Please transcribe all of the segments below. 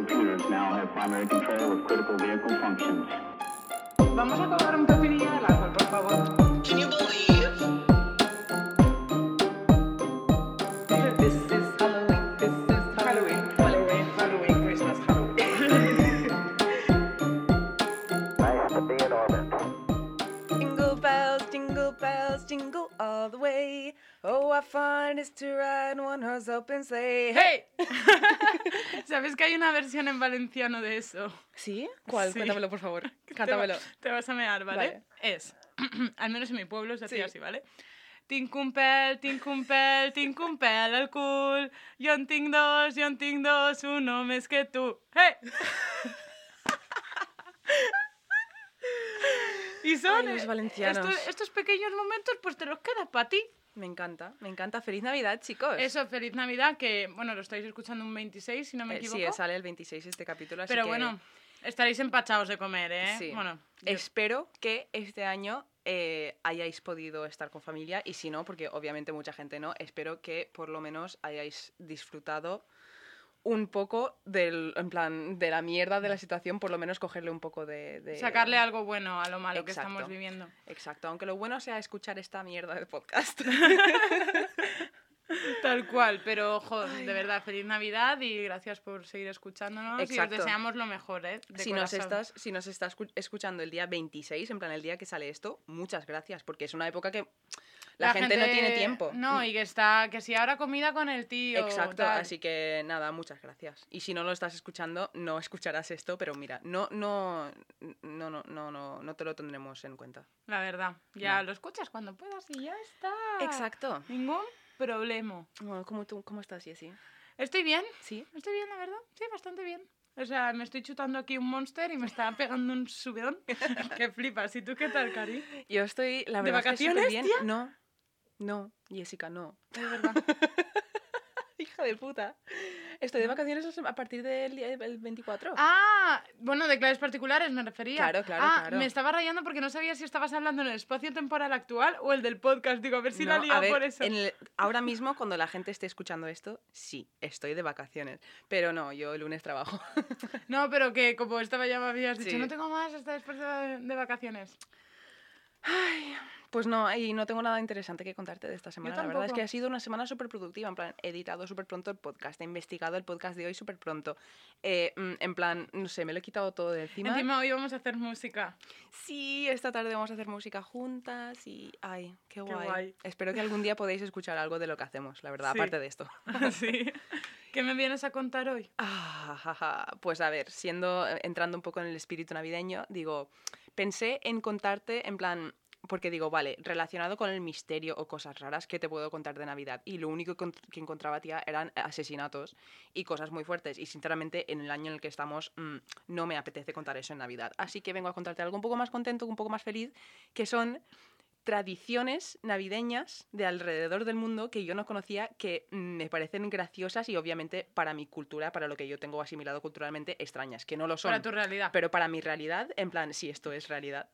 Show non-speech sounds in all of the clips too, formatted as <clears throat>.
Federal computers now have primary control of critical vehicle functions. Vamos a colgar un pepinillo del árbol, por favor. Can you believe? This is Halloween, this is Halloween, Halloween, Halloween, Christmas, Halloween. <laughs> Nice to be in orbit. Jingle bells, jingle bells, jingle all the way. Oh, what fun it is to ride in one horse open sleigh. ¡Hey! <laughs> ¿Sabes que hay una versión en valenciano de eso? ¿Sí? ¿Cuál? Sí. Cuéntamelo, por favor. <laughs> Te va- Cántamelo. Te vas a mear, ¿vale? Vale. Es, <clears throat> al menos en mi pueblo se hacía Sí. así, ¿vale? Tinc un pèl, tinc un pèl, tinc un pèl al cul. Jo en tinc dos, jo en tinc dos, uno més que tu. Hey! <laughs> y son Ay, los eh, valencianos. Estos, estos pequeños momentos, pues te los quedas para ti. Me encanta, me encanta. Feliz Navidad, chicos. Eso, feliz Navidad, que, bueno, lo estáis escuchando un 26, si no me Eh, equivoco. sí, sale el 26 este capítulo, así Pero que bueno, estaréis empachados de comer, ¿eh? Sí. Bueno, yo- espero que este año eh, hayáis podido estar con familia y si no, porque obviamente mucha gente no, espero que por lo menos hayáis disfrutado un poco del, en plan, de la mierda de la situación, por lo menos cogerle un poco de... de- sacarle algo bueno a lo malo que estamos viviendo. Exacto, aunque lo bueno sea escuchar esta mierda de podcast. <laughs> Tal cual, pero ojo, de verdad, feliz Navidad y gracias por seguir escuchándonos y os deseamos lo mejor, ¿eh? De si, nos estás, si nos estás escu- escuchando el día 26, en plan el día que sale esto, muchas gracias, porque es una época que la, gente, no tiene tiempo. No, y que está, que si ahora comida con el tío. Exacto, tal. así que nada, muchas gracias. Y si no lo estás escuchando, no escucharás esto, pero mira, no, no, no, no, no, no, no te lo tendremos en cuenta. La verdad, ya No. lo escuchas cuando puedas y ya está. Exacto. Ningún problema. Bueno, ¿cómo, tú, ¿Cómo estás, Jessie? Estoy bien, ¿Sí? estoy bien, la verdad. Sí, bastante bien. O sea, me estoy chutando aquí un monster y me está pegando un subidón. <laughs> que flipas. ¿Y tú qué tal, Cari? Yo estoy, la ¿De verdad, es que vacaciones, bien. tía? No, no, Jessica, no. <laughs> Es verdad. <laughs> Hija de puta. Estoy de vacaciones a partir del día- el 24. Ah, bueno, de claves particulares me refería. Claro, claro, ah, claro. Me estaba rayando porque no sabía si estabas hablando en el espacio temporal actual o el del podcast. Digo, a ver si la No, he a liado ver, por eso. en el- ahora <laughs> mismo, cuando la gente esté escuchando esto, sí, estoy de vacaciones. Pero no, yo el lunes trabajo. No, pero que como estaba ya me habías dicho, Sí. no tengo más hasta después de, de vacaciones. Pues no, y no tengo nada interesante que contarte de esta semana. La verdad es que ha sido una semana súper productiva. En plan, he editado súper pronto el podcast, he investigado el podcast de hoy súper pronto. Eh, mm, en plan, no sé, me lo he quitado todo de encima. Encima hoy vamos a hacer música. Sí, esta tarde vamos a hacer música juntas y... ¡Ay, qué guay! guay. Espero que algún día podáis escuchar algo de lo que hacemos, la verdad, Sí. aparte de esto. <laughs> sí. ¿Qué me vienes a contar hoy? Ah. Pues a ver, siendo, entrando un poco en el espíritu navideño, digo, pensé en contarte en plan, porque digo, vale, relacionado con el misterio o cosas raras, ¿qué te puedo contar de Navidad? Y lo único que, que encontraba, tía, eran asesinatos y cosas muy fuertes. Y sinceramente, en el año en el que estamos, mm, no me apetece contar eso en Navidad. Así que vengo a contarte algo un poco más contento, un poco más feliz, que son tradiciones navideñas de alrededor del mundo que yo no conocía que me parecen graciosas y obviamente para mi cultura, para lo que yo tengo asimilado culturalmente, extrañas, que no lo son. Para tu realidad. Pero para mi realidad, en plan, sí, esto es realidad.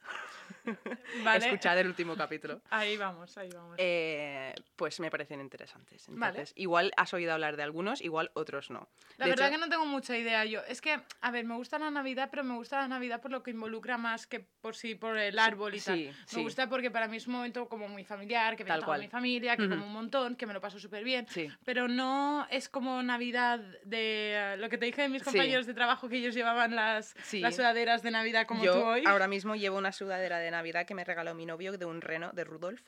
<laughs> Vale. Escuchad el último capítulo. Ahí vamos, ahí vamos. Eh, pues me parecen interesantes. Vale. Igual has oído hablar de algunos, igual otros no. La De verdad hecho- que no tengo mucha idea yo. Es que, a ver, me gusta la Navidad, pero me gusta la Navidad por lo que involucra más que por sí, por el árbol y tal. sí, Me gusta porque para mí es un momento como muy familiar, que toda cual. mi familia, que Ujú. como un montón, que me lo paso súper bien. Sí. Pero no es como Navidad de eh, lo que te dije de mis Sí. compañeros de trabajo que ellos llevaban las, Sí. las sudaderas de Navidad como Yo tú hoy. ahora mismo llevo una sudadera de Navidad que me regaló mi novio de un reno de Rudolf.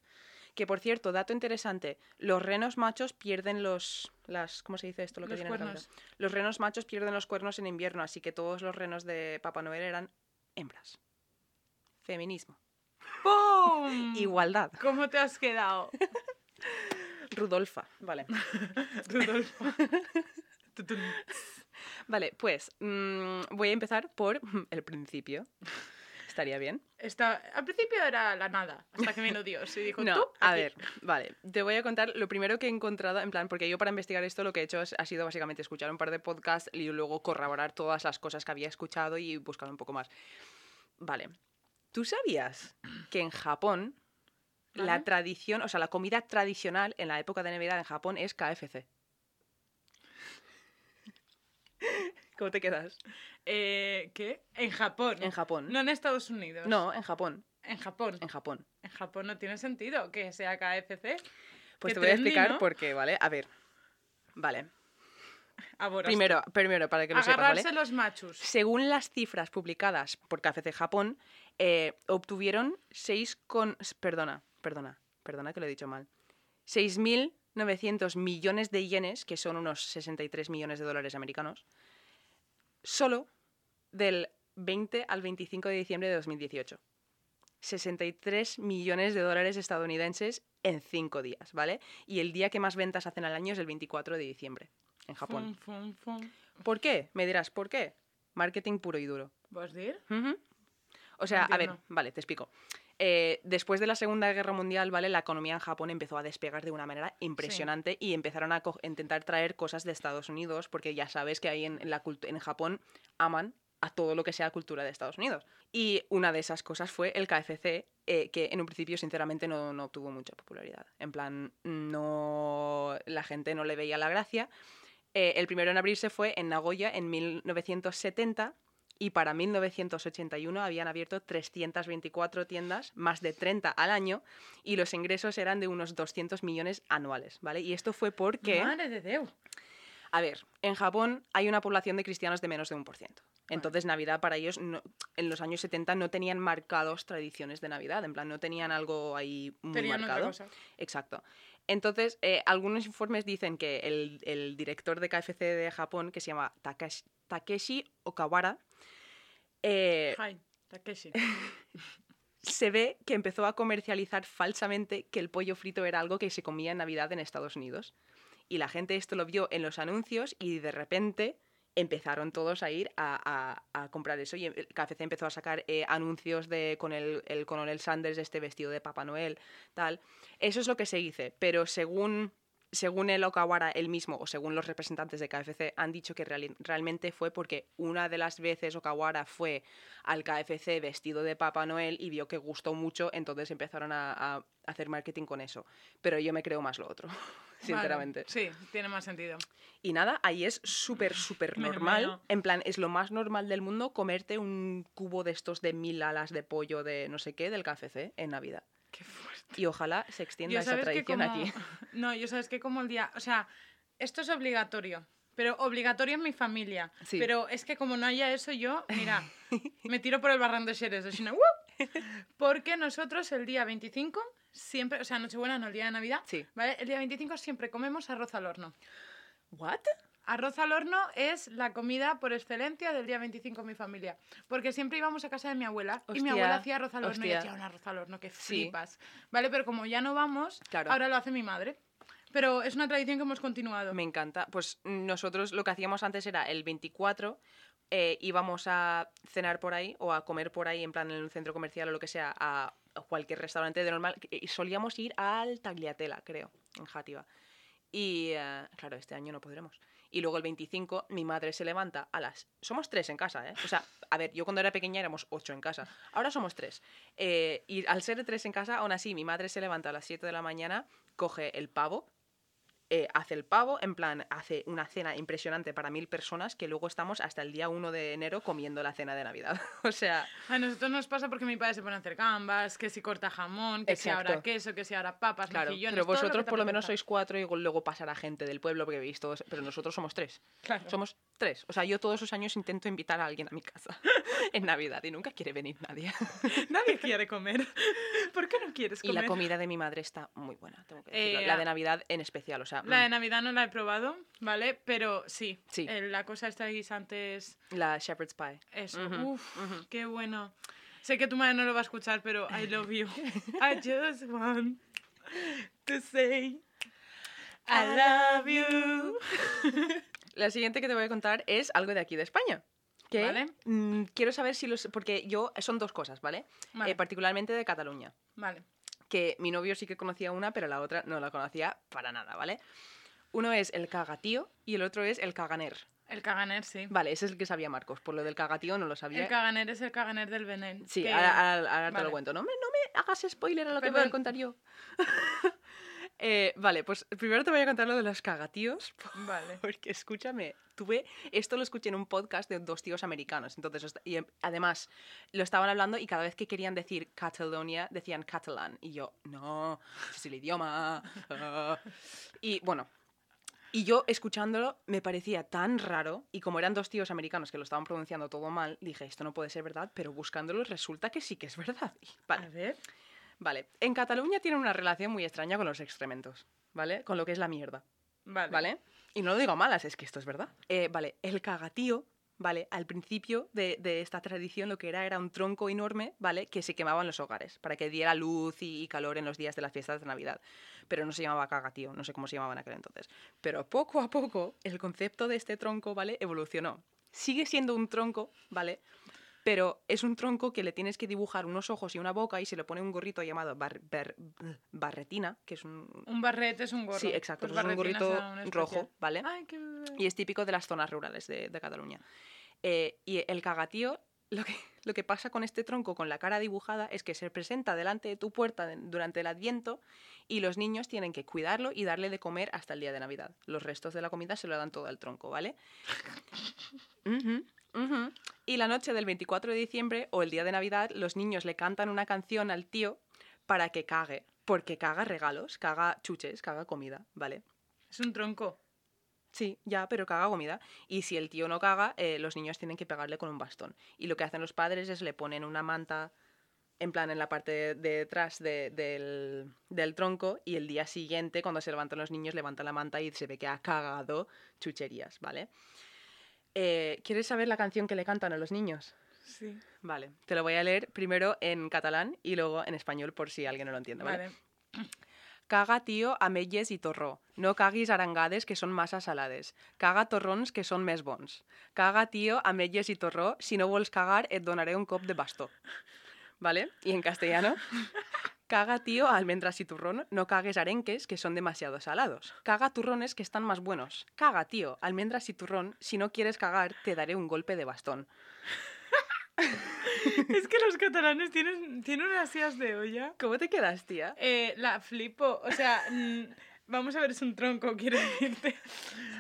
Que por cierto, dato interesante, los renos machos pierden los las ¿cómo se dice esto? Lo que Los cuernos. Los renos machos pierden los cuernos en invierno, así que todos los renos de Papá Noel eran hembras. Feminismo. ¡Pum! Igualdad. ¿Cómo te has quedado? Rudolfa, vale. <laughs> Rudolfo. Tutun. <laughs> Vale, pues mm, voy a empezar por <laughs> el principio. ¿Estaría bien? Esta- al principio era la nada, hasta que vino Dios y dijo, No, tú, a aquí". ver, vale. Te voy a contar lo primero que he encontrado, en plan, porque yo para investigar esto lo que he hecho es- ha sido básicamente escuchar un par de podcasts y luego corroborar todas las cosas que había escuchado y buscar un poco más. Vale. ¿Tú sabías que en Japón la tradición, o sea, la comida tradicional en la época de Navidad en Japón es KFC? ¿Cómo te quedas? Eh, ¿Qué? En Japón. En Japón. No en Estados Unidos. No, en Japón. En Japón. En Japón. En Japón no tiene sentido que sea KFC. Pues te voy a explicar ¿no? por qué, ¿vale? A ver. Vale. Ahora Primero, primero, para que lo sepas, ¿vale? Agarrarse los machos. Según las cifras publicadas por KFC Japón, eh, obtuvieron 6 con... Perdona, perdona, perdona que lo he dicho mal. 6.900 millones de yenes, que son unos 63 millones de dólares americanos, solo del 20 al 25 de diciembre de 2018. 63 millones de dólares estadounidenses en 5 días, ¿vale? Y el día que más ventas hacen al año es el 24 de diciembre, en Japón. Fum, fum, fum. ¿Por qué? Me dirás, ¿por qué? Marketing puro y duro. ¿Vos dir? Ujú. O sea, a ver, vale, te explico. Eh, después de la Segunda Guerra Mundial, ¿vale? La economía en Japón empezó a despegar de una manera impresionante y empezaron a intentar traer cosas de Estados Unidos, porque ya sabes que ahí en, en la cult- en Japón aman a todo lo que sea cultura de Estados Unidos. Y una de esas cosas fue el KFC, eh, que en un principio, sinceramente, no, no tuvo mucha popularidad. En plan, no. La gente no le veía la gracia. Eh, el primero en abrirse fue en Nagoya en 1970 y para 1981 habían abierto 324 tiendas, más de 30 al año, y los ingresos eran de unos 200 millones anuales, ¿vale? Y esto fue porque, Madre de Dios. a ver, en Japón hay una población de cristianos de menos de un por ciento. Entonces Navidad para ellos no- en los años 70 no tenían marcados tradiciones de Navidad, en plan no tenían algo ahí muy Tenían otra marcado. cosa. Exacto. Entonces, eh, algunos informes dicen que el, el director de KFC de Japón, que se llama Takeshi, Takeshi Okawara, eh, Hi, Takeshi. <laughs> se ve que empezó a comercializar falsamente que el pollo frito era algo que se comía en Navidad en Estados Unidos. Y la gente esto lo vio en los anuncios y de repente empezaron todos a ir a, a- a comprar eso. Y el KFC empezó a sacar eh, anuncios de, con el, el coronel Sanders, este vestido de Papá Noel, tal. Eso es lo que se dice, pero según, según el Okawara él mismo o según los representantes de KFC han dicho que realmente fue porque una de las veces Okawara fue al KFC vestido de Papá Noel y vio que gustó mucho, entonces empezaron a, a hacer marketing con eso. Pero yo me creo más lo otro, <laughs> sinceramente. Vale, Sí, tiene más sentido. Y nada, ahí es súper, <laughs> súper normal. En plan, es lo más normal del mundo comerte un cubo de estos de mil alas de pollo de no sé qué del KFC en Navidad. Qué fuerte. Y ojalá se extienda Yo esa tradición como... aquí. <laughs> No, yo sabes que como el día... O sea, esto es obligatorio. Pero obligatorio en mi familia. Sí. Pero es que como no haya eso, yo, mira, <laughs> me tiro por el barranco de Xeres. Porque nosotros el día 25 siempre, o sea, Nochebuena no, el día de Navidad, Sí. ¿vale? El día 25 siempre comemos arroz al horno. ¿What? Arroz al horno es la comida por excelencia del día 25 en mi familia. Porque siempre íbamos a casa de mi abuela y mi Hostia, abuela hacía arroz al horno y hostia. hacía un arroz al horno que Sí. flipas. ¿Vale? Pero como ya no vamos, Claro. ahora lo hace mi madre. Pero es una tradición que hemos continuado. Me encanta. Pues nosotros lo que hacíamos antes era el 24 eh, íbamos a cenar por ahí o a comer por ahí, en plan en un centro comercial o lo que sea, a cualquier restaurante de normal. Y solíamos ir al Tagliatela, creo, en Játiva. Y eh, claro, este año no podremos. Y luego el 25 mi madre se levanta a las... Somos tres en casa, ¿eh? O sea, a ver, yo cuando era pequeña éramos ocho en casa. Ahora somos tres. Eh, y al ser tres en casa, aún así, mi madre se levanta a las 7 de la mañana, coge el pavo, eh, hace el pavo, en plan, hace una cena impresionante para mil personas que luego estamos hasta el día 1 de enero comiendo la cena de Navidad. <laughs> o sea, A nosotros nos pasa porque mi padre se pone a hacer gambas, que si corta jamón, que si ahora Exacto. queso, que si ahora papas, claro, mejillones, pero lo vosotros por lo menos sois cuatro y luego pasará gente del pueblo porque veis todos, pero nosotros somos tres. Claro. Somos tres. O sea, yo todos esos años intento invitar a alguien a mi casa <laughs> en Navidad y nunca quiere venir nadie. <laughs> Nadie quiere comer. <laughs> ¿Por qué no quieres y comer? la comida de mi madre está muy buena, tengo que decirlo. Eh, la de Navidad en especial, o sea, La de mm, Navidad no la he probado, ¿vale? Pero sí. Sí. eh, la cosa esta de guisantes, la shepherd's pie. eso. Ujú, Uf, qué bueno. Sé que tu madre no lo va a escuchar, pero I love you. I just want to say I love you. La siguiente que te voy a contar es algo de aquí de España. Que Vale. mm, quiero saber si los. Porque yo. Son dos cosas, ¿vale? Vale. Eh, particularmente de Cataluña. Vale. Que mi novio sí que conocía una, pero la otra no la conocía para nada, ¿vale? Uno es el cagatío y el otro es el caganer. El caganer, sí. Vale, ese es el que sabía Marcos. Por lo del cagatío no lo sabía. El caganer es el caganer del Benel. Sí, que- ahora, ahora- ahora te vale. lo cuento. No me, no me hagas spoiler a lo que voy a contar yo. <laughs> Eh, vale, pues primero te voy a contar lo de los cagatíos. Vale. <laughs> Porque escúchame, tuve. Esto lo escuché en un podcast de dos tíos americanos. Entonces, y em, además, lo estaban hablando y cada vez que querían decir Catalonia, decían catalán. Y yo, no, es el idioma. ah". <laughs> Y bueno. Y yo escuchándolo me parecía tan raro, y como eran dos tíos americanos que lo estaban pronunciando todo mal, dije, esto no puede ser verdad, pero buscándolo resulta que sí que es verdad. Y, vale, A ver. Vale, en Cataluña tienen una relación muy extraña con los excrementos, ¿vale? Con lo que es la mierda, Vale. ¿vale? Y no lo digo a malas, es que esto es verdad. Eh, vale, el cagatío, ¿vale? Al principio de, de esta tradición lo que era era un tronco enorme, ¿vale? Que se quemaba en los hogares para que diera luz y, y calor en los días de las fiestas de Navidad. Pero no se llamaba cagatío, no sé cómo se llamaba en aquel entonces. Pero poco a poco el concepto de este tronco, ¿vale? Evolucionó. Sigue siendo un tronco, ¿vale? Pero es un tronco que le tienes que dibujar unos ojos y una boca y se le pone un gorrito llamado bar- bar- barretina, que es un... Un barrete es un gorro. Sí, exacto, Pues es un gorrito un rojo, ¿vale? Ay, qué bebé. Y es típico de las zonas rurales de, de Cataluña. Eh, y el cagatío, lo que, <laughs> lo que pasa con este tronco con la cara dibujada es que se presenta delante de tu puerta de- durante el adviento y los niños tienen que cuidarlo y darle de comer hasta el día de Navidad. Los restos de la comida se lo dan todo al tronco, ¿vale? <laughs> Y la noche del 24 de diciembre o el día de Navidad, los niños le cantan una canción al tío para que cague. Porque caga regalos, caga chuches, caga comida, ¿vale? Es un tronco. Sí, ya, pero caga comida. Y si el tío no caga, eh, los niños tienen que pegarle con un bastón. Y lo que hacen los padres es le ponen una manta, en plan, en la parte de, de detrás de- del, del tronco, y el día siguiente, cuando se levantan los niños, levantan la manta y se ve que ha cagado chucherías, ¿vale? Eh, ¿Quieres saber la canción que le cantan a los niños? Sí. Vale, te lo voy a leer primero en catalán y luego en español por si alguien no lo entiende, ¿vale? Vale. Caga, tío, ametlles i torró. No caguis arengades, que són massa salades. Caga torrons, que són més bons. Caga, tío, ametlles i torró. Si no vols cagar, et donaré un cop de bastó. ¿Vale? Y en castellano. Caga, tío, almendras y turrón. No cagues arenques, que son demasiado salados. Caga turrones, que están más buenos. Caga, tío, almendras y turrón. Si no quieres cagar, te daré un golpe de bastón. <laughs> es que los catalanes tienen, tienen unas sillas de olla. ¿Cómo te quedas, tía? Eh, la flipo. O sea, vamos a ver, es un tronco, quiero decirte.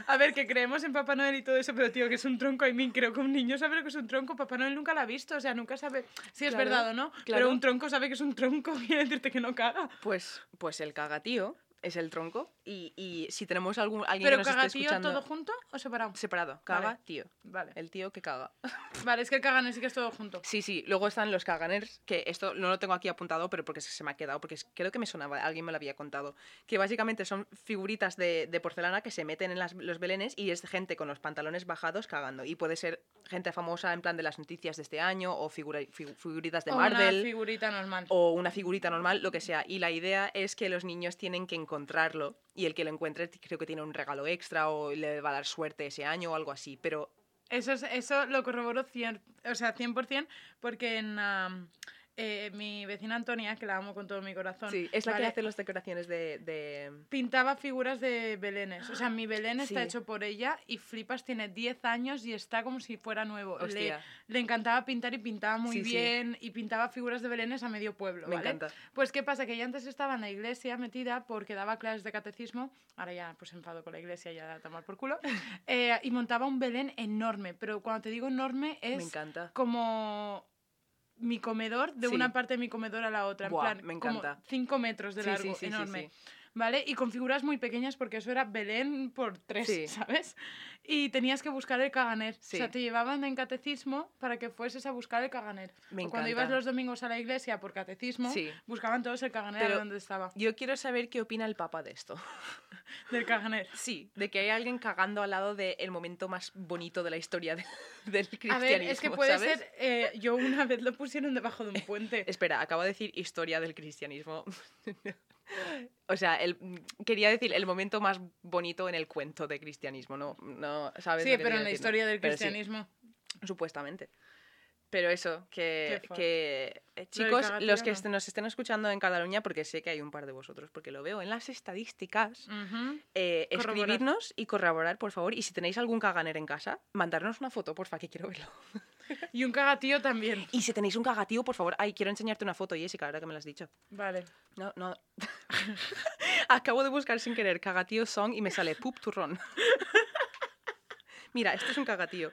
A ver, que creemos en Papá Noel y todo eso, pero tío, que es un tronco. I mean, creo que un niño sabe lo que es un tronco. Papá Noel nunca lo ha visto, o sea, nunca sabe si es Claro, verdad o no. claro. Pero un tronco sabe que es un tronco, <laughs> quiere decirte que no caga. Pues, pues el cagatío es el tronco. Y, y si tenemos algún, alguien Pero que nos esté caga tío escuchando... todo junto o separado. Separado. Caga, Vale. tío. Vale. El tío que caga. <laughs> Vale, es que el caganer sí que es todo junto. Sí, sí. Luego están los caganers, que esto no lo tengo aquí apuntado, pero porque se me ha quedado, porque es- creo que me sonaba, alguien me lo había contado. Que básicamente son figuritas de, de porcelana que se meten en las- los belenes y es gente con los pantalones bajados cagando. Y puede ser gente famosa en plan de las noticias de este año o figura- figu- figuritas de o una Marvel. figurita normal. o una figurita normal, lo que sea. Y la idea es que los niños tienen que encontrarlo y el que lo encuentre creo que tiene un regalo extra o le va a dar suerte ese año o algo así. Pero Eso, es- eso lo corroboro 100, o sea, 100% porque en eh, mi vecina Antonia, que la amo con todo mi corazón, sí, es la ¿vale? que hace las decoraciones de... de- pintaba figuras de belenes. O sea, mi <gasps> belén está hecho por ella y flipas, tiene 10 años y está como si fuera nuevo. Le, le encantaba pintar y pintaba muy Sí, sí. bien y pintaba figuras de belenes a medio pueblo. Me ¿vale? encanta. Pues qué pasa, que ella antes estaba en la iglesia metida porque daba clases de catecismo, ahora ya pues se enfadó con la iglesia, ya a tomar por culo, <laughs> eh, y montaba un belén enorme, pero cuando te digo enorme es Me encanta. como mi comedor, de Sí. una parte de mi comedor a la otra, Buah, en plan, me encanta. 5 metros de largo, sí, sí, enorme. ¿Vale? Y con figuras muy pequeñas porque eso era Belén por tres, Sí. ¿sabes? Y tenías que buscar el caganer. Sí. O sea, te llevaban en catecismo para que fueses a buscar el caganer. Me o cuando ibas los domingos a la iglesia por catecismo, Sí. buscaban todos el caganer Pero- a donde estaba. Yo quiero saber qué opina el Papa de esto. <laughs> Del caganer. Sí, de que hay alguien cagando al lado del momento más bonito de la historia de- del cristianismo. A ver, es que puede ¿sabes? ser. eh, yo una vez lo pusieron debajo de un <laughs> puente. Espera, acabo de decir historia del cristianismo. <laughs> o sea, el, quería decir el momento más bonito en el cuento de cristianismo, ¿no? no ¿sabes sí, pero en la historia del sí, cristianismo. supuestamente. Pero eso, que, eh, chicos, los que no. nos estén escuchando en Cataluña, porque sé que hay un par de vosotros, porque lo veo en las estadísticas, Ujú. eh, escribidnos y corroborar, por favor. Y si tenéis algún caganer en casa, mandarnos una foto, porfa, que quiero verlo. <laughs> Y un cagatío también. Y si tenéis un cagatío, por favor, ay, quiero enseñarte una foto, Jessica, ahora que me lo has dicho. Vale. No, no. <laughs> Acabo de buscar sin querer cagatío song y me sale pup turrón. Mira, esto es un cagatío.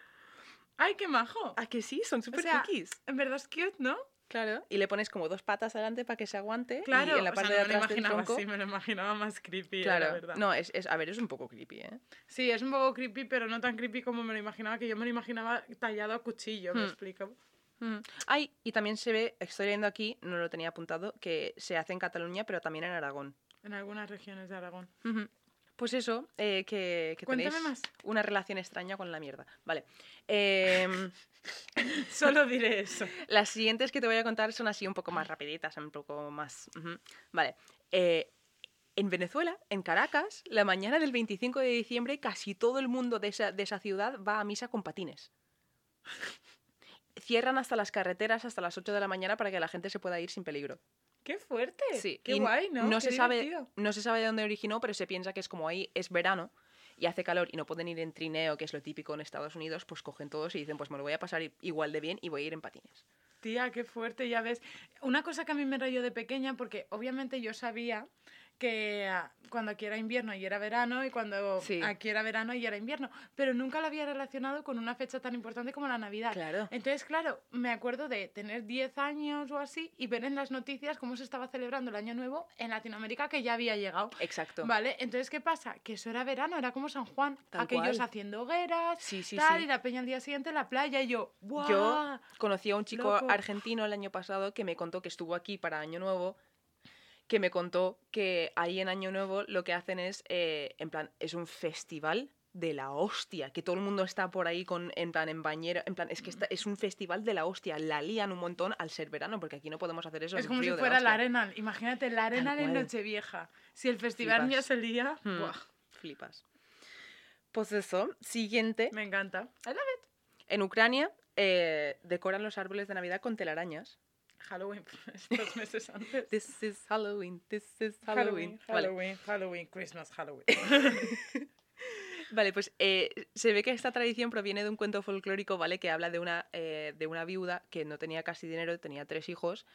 ¡Ay, qué majo! ¿A que sí? Son súper sea, cookies. En verdad es cute, ¿no? Claro. Y le pones como dos patas adelante para que se aguante. Claro, Y en la o sea, parte no de me lo atrás imaginaba tronco. así, me lo imaginaba más creepy, Claro. la verdad. No, es, es- a ver, es un poco creepy, ¿eh? Sí, es un poco creepy, pero no tan creepy como me lo imaginaba, que yo me lo imaginaba tallado a cuchillo, ¿me Hmm. explico? Mm. Ay, y también se ve, estoy viendo aquí, no lo tenía apuntado, que se hace en Cataluña, pero también en Aragón. En algunas regiones de Aragón. Ujú. Pues eso, eh, que, que tenéis más. una relación extraña con la mierda. Vale. Em, <laughs> Solo diré eso. las siguientes que te voy a contar son así un poco más rapiditas, un poco más... Vale. Eh, en Venezuela, en Caracas, la mañana del 25 de diciembre, casi todo el mundo de esa, de esa ciudad va a misa con patines. Cierran hasta las carreteras hasta las 8 de la mañana para que la gente se pueda ir sin peligro. ¡Qué fuerte! Sí, ¡Qué y guay, ¿no? No Qué se, sabe, no se sabe de dónde originó, pero se piensa que es como ahí es verano y hace calor y no pueden ir en trineo, que es lo típico en Estados Unidos, pues cogen todos y dicen, pues me lo voy a pasar igual de bien y voy a ir en patines. Tía, qué fuerte, ya ves. Una cosa que a mí me rayó de pequeña, porque obviamente yo sabía que ah, cuando aquí era invierno y era verano, y cuando Sí. aquí era verano y era invierno, pero nunca lo había relacionado con una fecha tan importante como la Navidad. Claro. Entonces, claro, me acuerdo de tener 10 años o así y ver en las noticias cómo se estaba celebrando el Año Nuevo en Latinoamérica que ya había llegado. Exacto. Vale, entonces, ¿qué pasa? Que eso era verano, era como San Juan, Tal aquellos cual. haciendo hogueras, Sí, sí, tal, y la peña al día siguiente en la playa, y yo, ¡guau! Yo conocí a un chico Loco. argentino el año pasado que me contó que estuvo aquí para Año Nuevo, que me contó que ahí en Año Nuevo lo que hacen es, eh, en plan, es un festival de la hostia, que todo el mundo está por ahí con, en plan, en bañera, en plan, es que está- es un festival de la hostia, la lían un montón al ser verano, porque aquí no podemos hacer eso. Es como si fuera la hostia. arena. Imagínate la arena en. Nochevieja. Si el festival ya se lía, Hmm, ¡buah! Flipas. Pues eso, siguiente, me encanta. I love it. en Ucrania eh, decoran los árboles de Navidad con telarañas. Halloween, <laughs> estos meses antes. This is Halloween, this is Halloween. Halloween, Vale. Halloween, Halloween, Christmas, Halloween. <laughs> Vale, pues eh, se ve que esta tradición proviene de un cuento folclórico, ¿vale? Que habla de una, eh, de una viuda que no tenía casi dinero, tenía tres hijos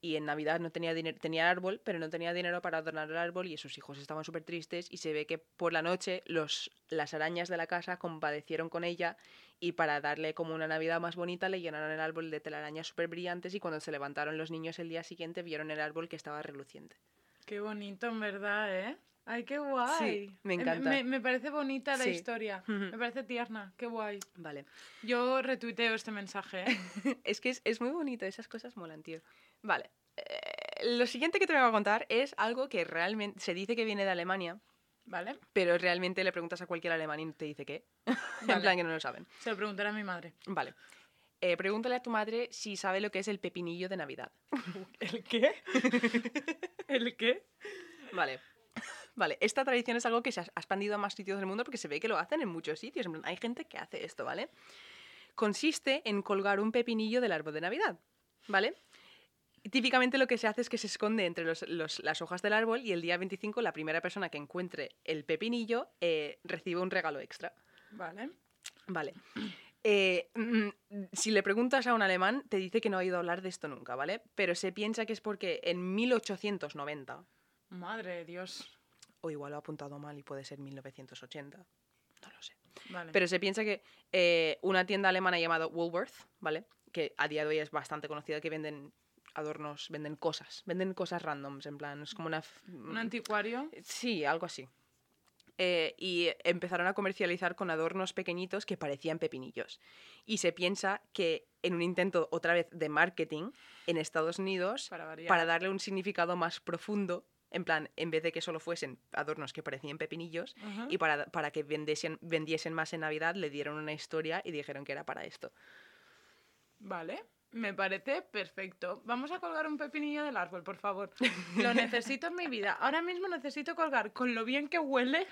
y en Navidad no tenía dinero, tenía árbol, pero no tenía dinero para adornar el árbol y sus hijos estaban súper tristes y se ve que por la noche los, las arañas de la casa compadecieron con ella y para darle como una Navidad más bonita le llenaron el árbol de telarañas súper brillantes y cuando se levantaron los niños el día siguiente vieron el árbol que estaba reluciente. Qué bonito, en verdad, ¿eh? Ay, qué guay. me Eh, encanta. Me, me parece bonita la Sí. historia. <laughs> Me parece tierna. Qué guay. Vale. Yo retuiteo este mensaje, ¿eh? <laughs> Es que es, es muy bonito, esas cosas molan, tío. Vale. eh, lo siguiente que te vengo a contar es algo que realmente se dice que viene de Alemania, ¿Vale? pero realmente le preguntas a cualquier alemán y te dice que. <laughs> en plan que no lo saben. Se lo preguntaré a mi madre. Vale. Eh, pregúntale a tu madre si sabe lo que es el pepinillo de Navidad. <laughs> ¿El qué? <laughs> ¿El qué? Vale. Vale, esta tradición es algo que se ha ha expandido a más sitios del mundo porque se ve que lo hacen en muchos sitios. En plan, hay gente que hace esto, ¿vale? Consiste en colgar un pepinillo del árbol de Navidad, ¿vale? Típicamente lo que se hace es que se esconde entre los- los- las hojas del árbol y el día 25 la primera persona que encuentre el pepinillo eh, recibe un regalo extra. Vale. Vale. Eh, mm, si le preguntas a un alemán, te dice que no ha oído hablar de esto nunca, ¿vale? Pero se piensa que es porque en 1890, Madre de Dios. o igual lo ha apuntado mal y puede ser 1980, no lo sé. Vale. Pero se piensa que eh, una tienda alemana llamada Woolworth, ¿vale? Que a día de hoy es bastante conocida, que venden adornos, venden cosas, venden cosas randoms, en plan, es como una... Un anticuario. Sí, algo así. Eh, y empezaron a comercializar con adornos pequeñitos que parecían pepinillos. Y se piensa que en un intento otra vez de marketing en Estados Unidos, Para para darle un significado más profundo, en plan, en vez de que solo fuesen adornos que parecían pepinillos, Ajá. y para, para que vendiesen, vendiesen más en Navidad, le dieron una historia y dijeron que era para esto. Vale, me parece perfecto. Vamos a colgar un pepinillo del árbol, por favor. <laughs> Lo necesito en mi vida. Ahora mismo necesito colgar, con lo bien que huele,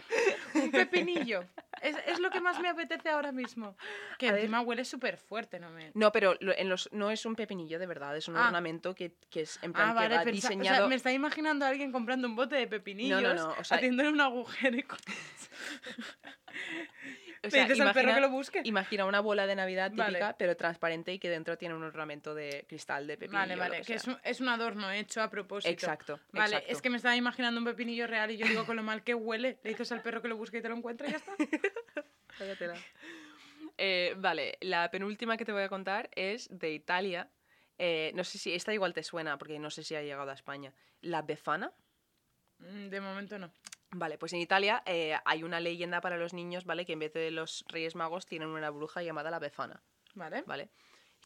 un pepinillo. Es, es lo que más me apetece ahora mismo. Que A ver. encima huele súper fuerte, ¿no me...? No, pero lo- en los, no es un pepinillo de verdad, es un Ah. ornamento que, que es en plan Ah, que vale, va pensa- o sea, diseñado... me está imaginando a alguien comprando un bote de pepinillos, no, o sea- haciéndole un agujero y <laughs> O sea, dices al perro imagina- que lo busque. Imagina una bola de Navidad típica, Vale. pero transparente y que dentro tiene un ornamento de cristal de pepinillo. Vale, vale, que que es un, es un adorno hecho a propósito. Exacto, Vale, exacto. es que me estaba imaginando un pepinillo real y yo digo con lo mal que huele, le dices al perro que lo busque y te lo encuentra y ya está. <laughs> Eh, vale, la penúltima que te voy a contar es de Italia. Eh, no sé si esta igual te suena, porque no sé si ha llegado a España. La Befana. Mm, De momento no. Vale, pues en Italia eh, hay una leyenda para los niños, ¿vale? Que en vez de los Reyes Magos tienen una bruja llamada la Befana, ¿Vale? ¿vale?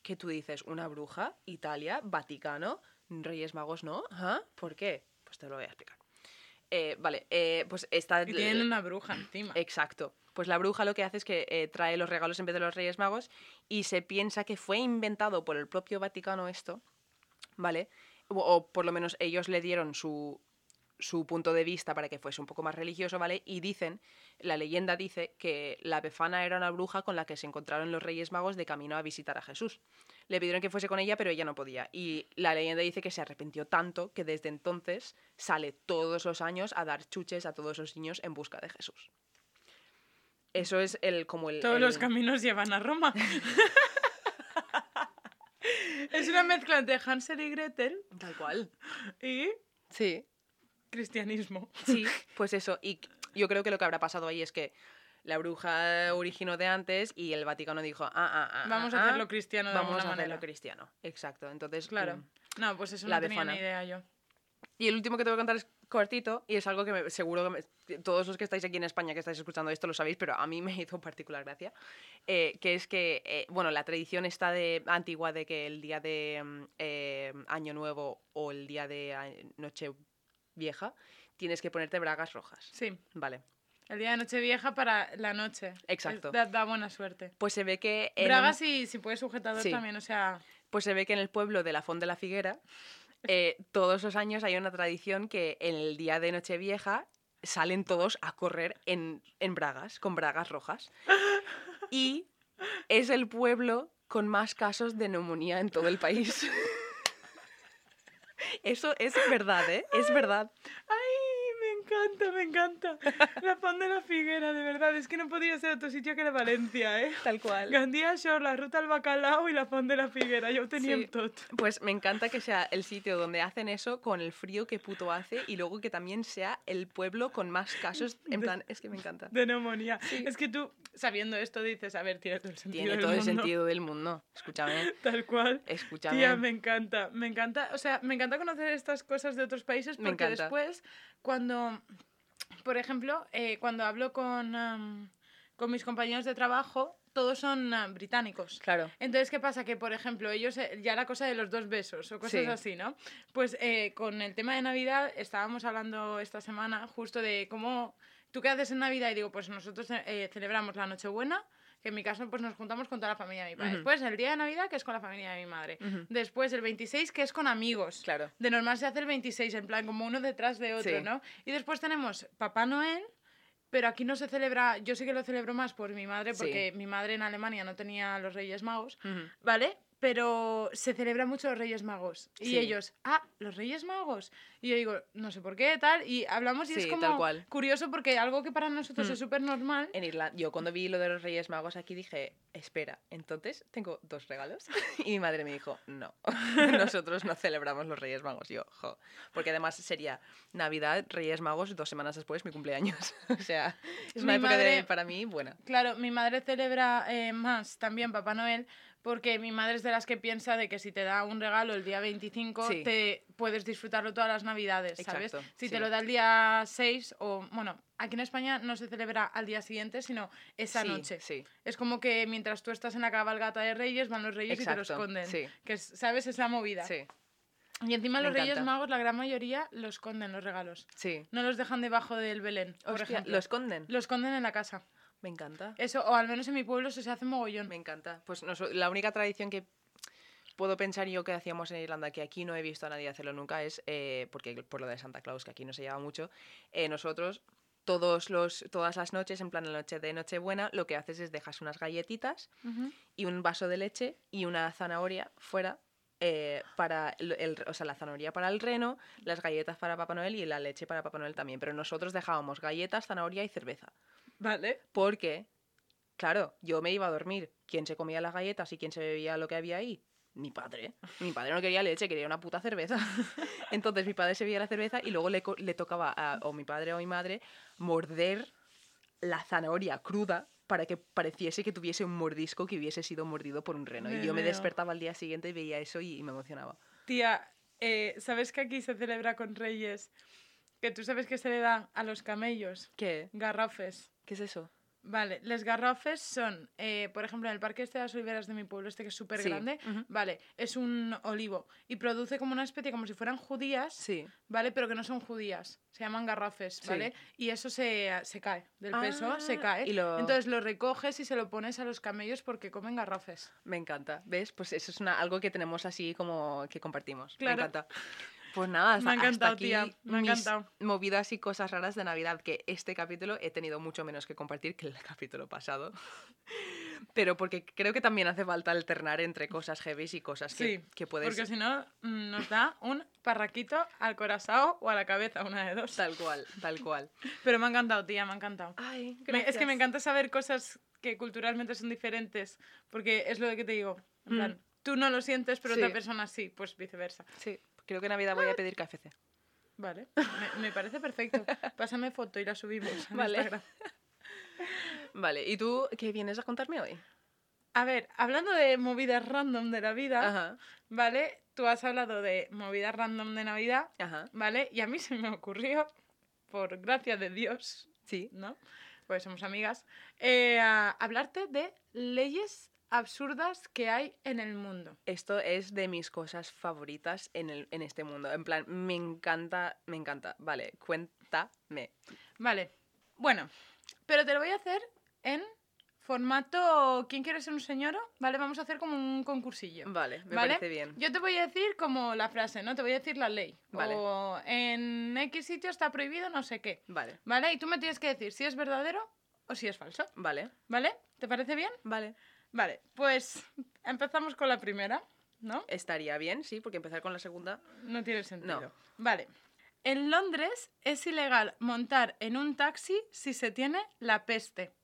Que tú dices, ¿una bruja? Italia, Vaticano, Reyes Magos no. ¿Ah? ¿Por qué? Pues te lo voy a explicar. Eh, vale, eh, pues esta... Y tienen una bruja encima. Exacto. Pues la bruja lo que hace es que eh, trae los regalos en vez de los Reyes Magos y se piensa que fue inventado por el propio Vaticano esto, ¿vale? O, o por lo menos ellos le dieron su, su punto de vista para que fuese un poco más religioso, ¿vale? Y dicen, la leyenda dice que la Befana era una bruja con la que se encontraron los Reyes Magos de camino a visitar a Jesús. Le pidieron que fuese con ella, pero ella no podía. Y la leyenda dice que se arrepintió tanto que desde entonces sale todos los años a dar chuches a todos los niños en busca de Jesús. Eso es el como el... Todos el- los caminos llevan a Roma. <laughs> es una mezcla entre Hansel y Gretel Tal cual. y Sí. Cristianismo. Sí, <laughs> pues eso. Y yo creo que lo que habrá pasado ahí es que la bruja originó de antes y el Vaticano dijo, ah, ah, ah. Vamos ah, a ah, hacerlo cristiano de Vamos alguna a hacerlo manera. cristiano. Exacto. Entonces, Claro. mm. No, pues eso La no tenía ni idea yo. Y el último que te voy a contar es cortito y es algo que me- seguro que me- todos los que estáis aquí en España que estáis escuchando esto lo sabéis, pero a mí me <laughs> hizo particular gracia, eh, que es que, eh, bueno, la tradición está de antigua de que el día de mm, eh, Año Nuevo o el día de a- Noche Vieja tienes que ponerte bragas rojas. Sí, Vale. el día de Nochevieja para la noche. Exacto. Da, da buena suerte. Pues se ve que un- Bragas y si puedes sujetador Sí. también, o sea... Pues se ve que en el pueblo de la Font de la Figuera, eh, <laughs> todos los años hay una tradición que en el día de Nochevieja salen todos a correr en, en bragas, con bragas rojas. <laughs> Y es el pueblo con más casos de neumonía en todo el país. <laughs> Eso es verdad, ¿eh? Es verdad. ¡Ay, me encanta, me encanta! La Font de la Figuera, de verdad. Es que no podía ser otro sitio que era Valencia, ¿eh? Tal cual. Gandía Shore, la ruta al bacalao y la Font de la Figuera. Yo tenía Sí. tot. Pues me encanta que sea el sitio donde hacen eso con el frío que puto hace y luego que también sea el pueblo con más casos. En De- plan, es que me encanta. De neumonía. Es que tú, sabiendo esto, dices, a ver, tiene todo el sentido Tiene del todo el mundo. sentido del mundo. Escúchame, <laughs> Tal cual. escúchame. Tía, me encanta, me encanta, o sea, me encanta conocer estas cosas de otros países Me porque encanta. después, cuando, por ejemplo, eh, cuando hablo con, con mis compañeros de trabajo, todos son ah, británicos. Claro. Entonces, ¿qué pasa? Que, por ejemplo, ellos, eh, ya la cosa de los dos besos o cosas Sí. así, ¿no? Pues eh, con el tema de Navidad estábamos hablando esta semana justo de cómo, ¿tú qué haces en Navidad? Y digo, pues nosotros eh, celebramos la Nochebuena, que en mi caso pues nos juntamos con toda la familia de mi padre. Ujú. Después el día de Navidad, que es con la familia de mi madre. Después el 26, que es con amigos. Claro. De normal se hace el 26, en plan como uno detrás de otro, Sí. ¿no? Y después tenemos Papá Noel, pero aquí no se celebra, yo sí que lo celebro más por mi madre, Sí. porque mi madre en Alemania no tenía los Reyes Magos. ¿vale? Pero se celebra mucho los Reyes Magos. Y Sí. ellos, ah, los Reyes Magos. Y yo digo, no sé por qué, tal. Y hablamos y es como tal cual. curioso porque algo que para nosotros Mm. es súper normal. En Irlanda, yo cuando vi lo de los Reyes Magos aquí dije, espera, entonces tengo dos regalos. <laughs> Y mi madre me dijo, no, <laughs> nosotros no celebramos los Reyes Magos. Y yo, jo. Porque además sería Navidad, Reyes Magos, dos semanas después mi cumpleaños. <laughs> o sea, es una Mi época de- madre- para mí buena. Claro, mi madre celebra eh, más también Papá Noel porque mi madre es de las que piensa de que si te da un regalo el día 25 Sí. te puedes disfrutarlo todas las navidades, ¿sabes? Si sí. te lo da el día 6 o, bueno, aquí en España no se celebra al día siguiente, sino esa Sí, noche. Sí, Es como que mientras tú estás en la cabalgata de Reyes, van los Reyes y te lo esconden. sí. Que es- ¿sabes? Es la movida. sí, Y encima Me los Reyes. Magos, la gran mayoría, los esconden los regalos. sí. No los dejan debajo del Belén, por Hostia, ejemplo. ¿lo esconden? Lo esconden en la casa. Me encanta. Eso, o al menos en mi pueblo eso se hace mogollón. Me encanta. Pues noso- la única tradición que puedo pensar yo que hacíamos en Irlanda, que aquí no he visto a nadie hacerlo nunca, es, eh, porque por lo de Santa Claus, que aquí no se lleva mucho, eh, nosotros todos los, todas las noches, en plan la noche de Nochebuena, lo que haces es dejas unas galletitas y un vaso de leche y una zanahoria fuera. eh, para el, el- o sea, la zanahoria para el reno, las galletas para Papá Noel y la leche para Papá Noel también. Pero nosotros dejábamos galletas, zanahoria y cerveza. Vale. Porque Claro, yo me iba a dormir. ¿Quién se comía las galletas y quién se bebía lo que había ahí? Mi padre. Mi padre no quería leche, quería una puta cerveza. <laughs> Entonces mi padre se bebía la cerveza y luego le, le tocaba a o mi padre o mi madre morder la zanahoria cruda para que pareciese que tuviese un mordisco que hubiese sido mordido por un reno. Me y yo me despertaba al día siguiente y veía eso y, y me emocionaba. Tía, eh, ¿sabes que aquí se celebra con Reyes? Que tú sabes que se le da a los camellos ¿Qué? garrofes. ¿Qué es eso? Vale, los garrofes son, eh, por ejemplo, en el parque este de las oliveras de mi pueblo, este que es súper Sí, grande, vale, es un olivo y produce como una especie, como si fueran judías, Sí. ¿vale? Pero que no son judías, se llaman garrafes, Sí. ¿vale? Y eso se, se cae, del peso se Ah, cae. y lo- Entonces lo recoges y se lo pones a los camellos porque comen garrafes. Me encanta, ¿ves? Pues eso es una, algo que tenemos así como que compartimos. Claro. Me encanta. Pues nada, hasta, Me ha hasta encantado, aquí tía, me ha mis encantado. movidas y cosas raras de Navidad, que este capítulo he tenido mucho menos que compartir que el <laughs> capítulo pasado. Pero porque creo que también hace falta alternar entre cosas heavy y cosas que, Sí, que puedes... Porque si no, mm, nos da un parraquito al corazón o a la cabeza, una de dos. Tal cual, tal cual. <laughs> Pero me ha encantado, tía, me ha encantado. Ay, Me- es que me encanta saber cosas que culturalmente son diferentes, porque es lo que te digo. En Mm. plan, tú no lo sientes, pero Sí. otra persona sí, pues viceversa. Sí, creo que en Navidad voy a pedir KFC. Vale, me, me parece perfecto. Pásame foto y la subimos a Vale. Instagram. Vale, ¿y tú qué vienes a contarme hoy? A ver, hablando de movidas random de la vida, Ajá, ¿vale? Tú has hablado de movidas random de Navidad, ajá, ¿vale? Y a mí se me ocurrió, por gracia de Dios, sí. ¿no? Pues somos amigas, eh, hablarte de leyes absurdas que hay en el mundo. Esto es de mis cosas favoritas en, el, en este mundo. En plan, me encanta, me encanta. Vale, cuéntame. Vale, bueno, pero te lo voy a hacer en formato ¿Quién quiere ser un señor? ¿Vale? Vamos a hacer como un concursillo. Vale, me ¿Vale? parece bien. Yo te voy a decir como la frase, ¿no? Te voy a decir la ley. Vale. O en X sitio está prohibido no sé qué. Vale, ¿Vale? Y tú me tienes que decir si es verdadero o si es falso. vale, ¿Vale? ¿Te parece bien? vale. Vale, pues empezamos con la primera, ¿no? Estaría bien, sí, porque empezar con la segunda. No tiene sentido. No. Vale. En Londres es ilegal montar en un taxi si se tiene la peste.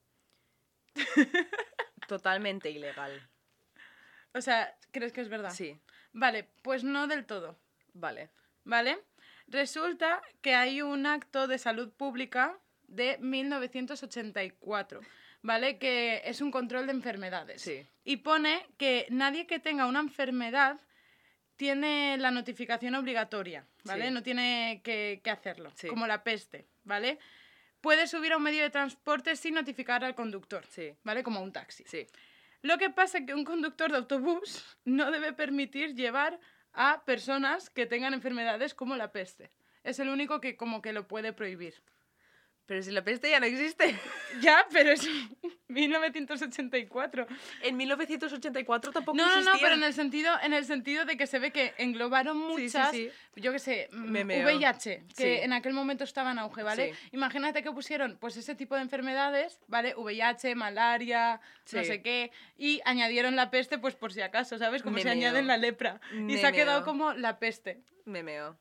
<laughs> Totalmente ilegal. O sea, ¿crees que es verdad? Sí, Vale, pues no del todo. vale. ¿Vale? Resulta que hay un acto de salud pública de 1984, ¿vale? Que es un control de enfermedades. Sí. Y pone que nadie que tenga una enfermedad tiene la notificación obligatoria, ¿vale? Sí. No tiene que, que hacerlo, Sí. como la peste, ¿vale? Puede subir a un medio de transporte sin notificar al conductor, Sí, ¿vale? Como un taxi. Lo que pasa es que un conductor de autobús no debe permitir llevar a personas que tengan enfermedades como la peste. Es el único que como que lo puede prohibir. Pero si la peste ya no existe. <laughs> Ya, pero es <laughs> 1984. En 1984 tampoco No, no, existía. no, pero en el sentido, en el sentido de que se ve que englobaron Sí, sí, muchas, sí. yo qué sé, mm, Me meo. VIH, que en aquel momento estaba en auge, ¿vale? Sí. Imagínate que pusieron pues ese tipo de enfermedades, ¿vale? VIH, malaria, no sé qué, y añadieron la peste pues por si acaso, ¿sabes? Como se añaden la lepra. Y se ha quedado como la peste. Me meo.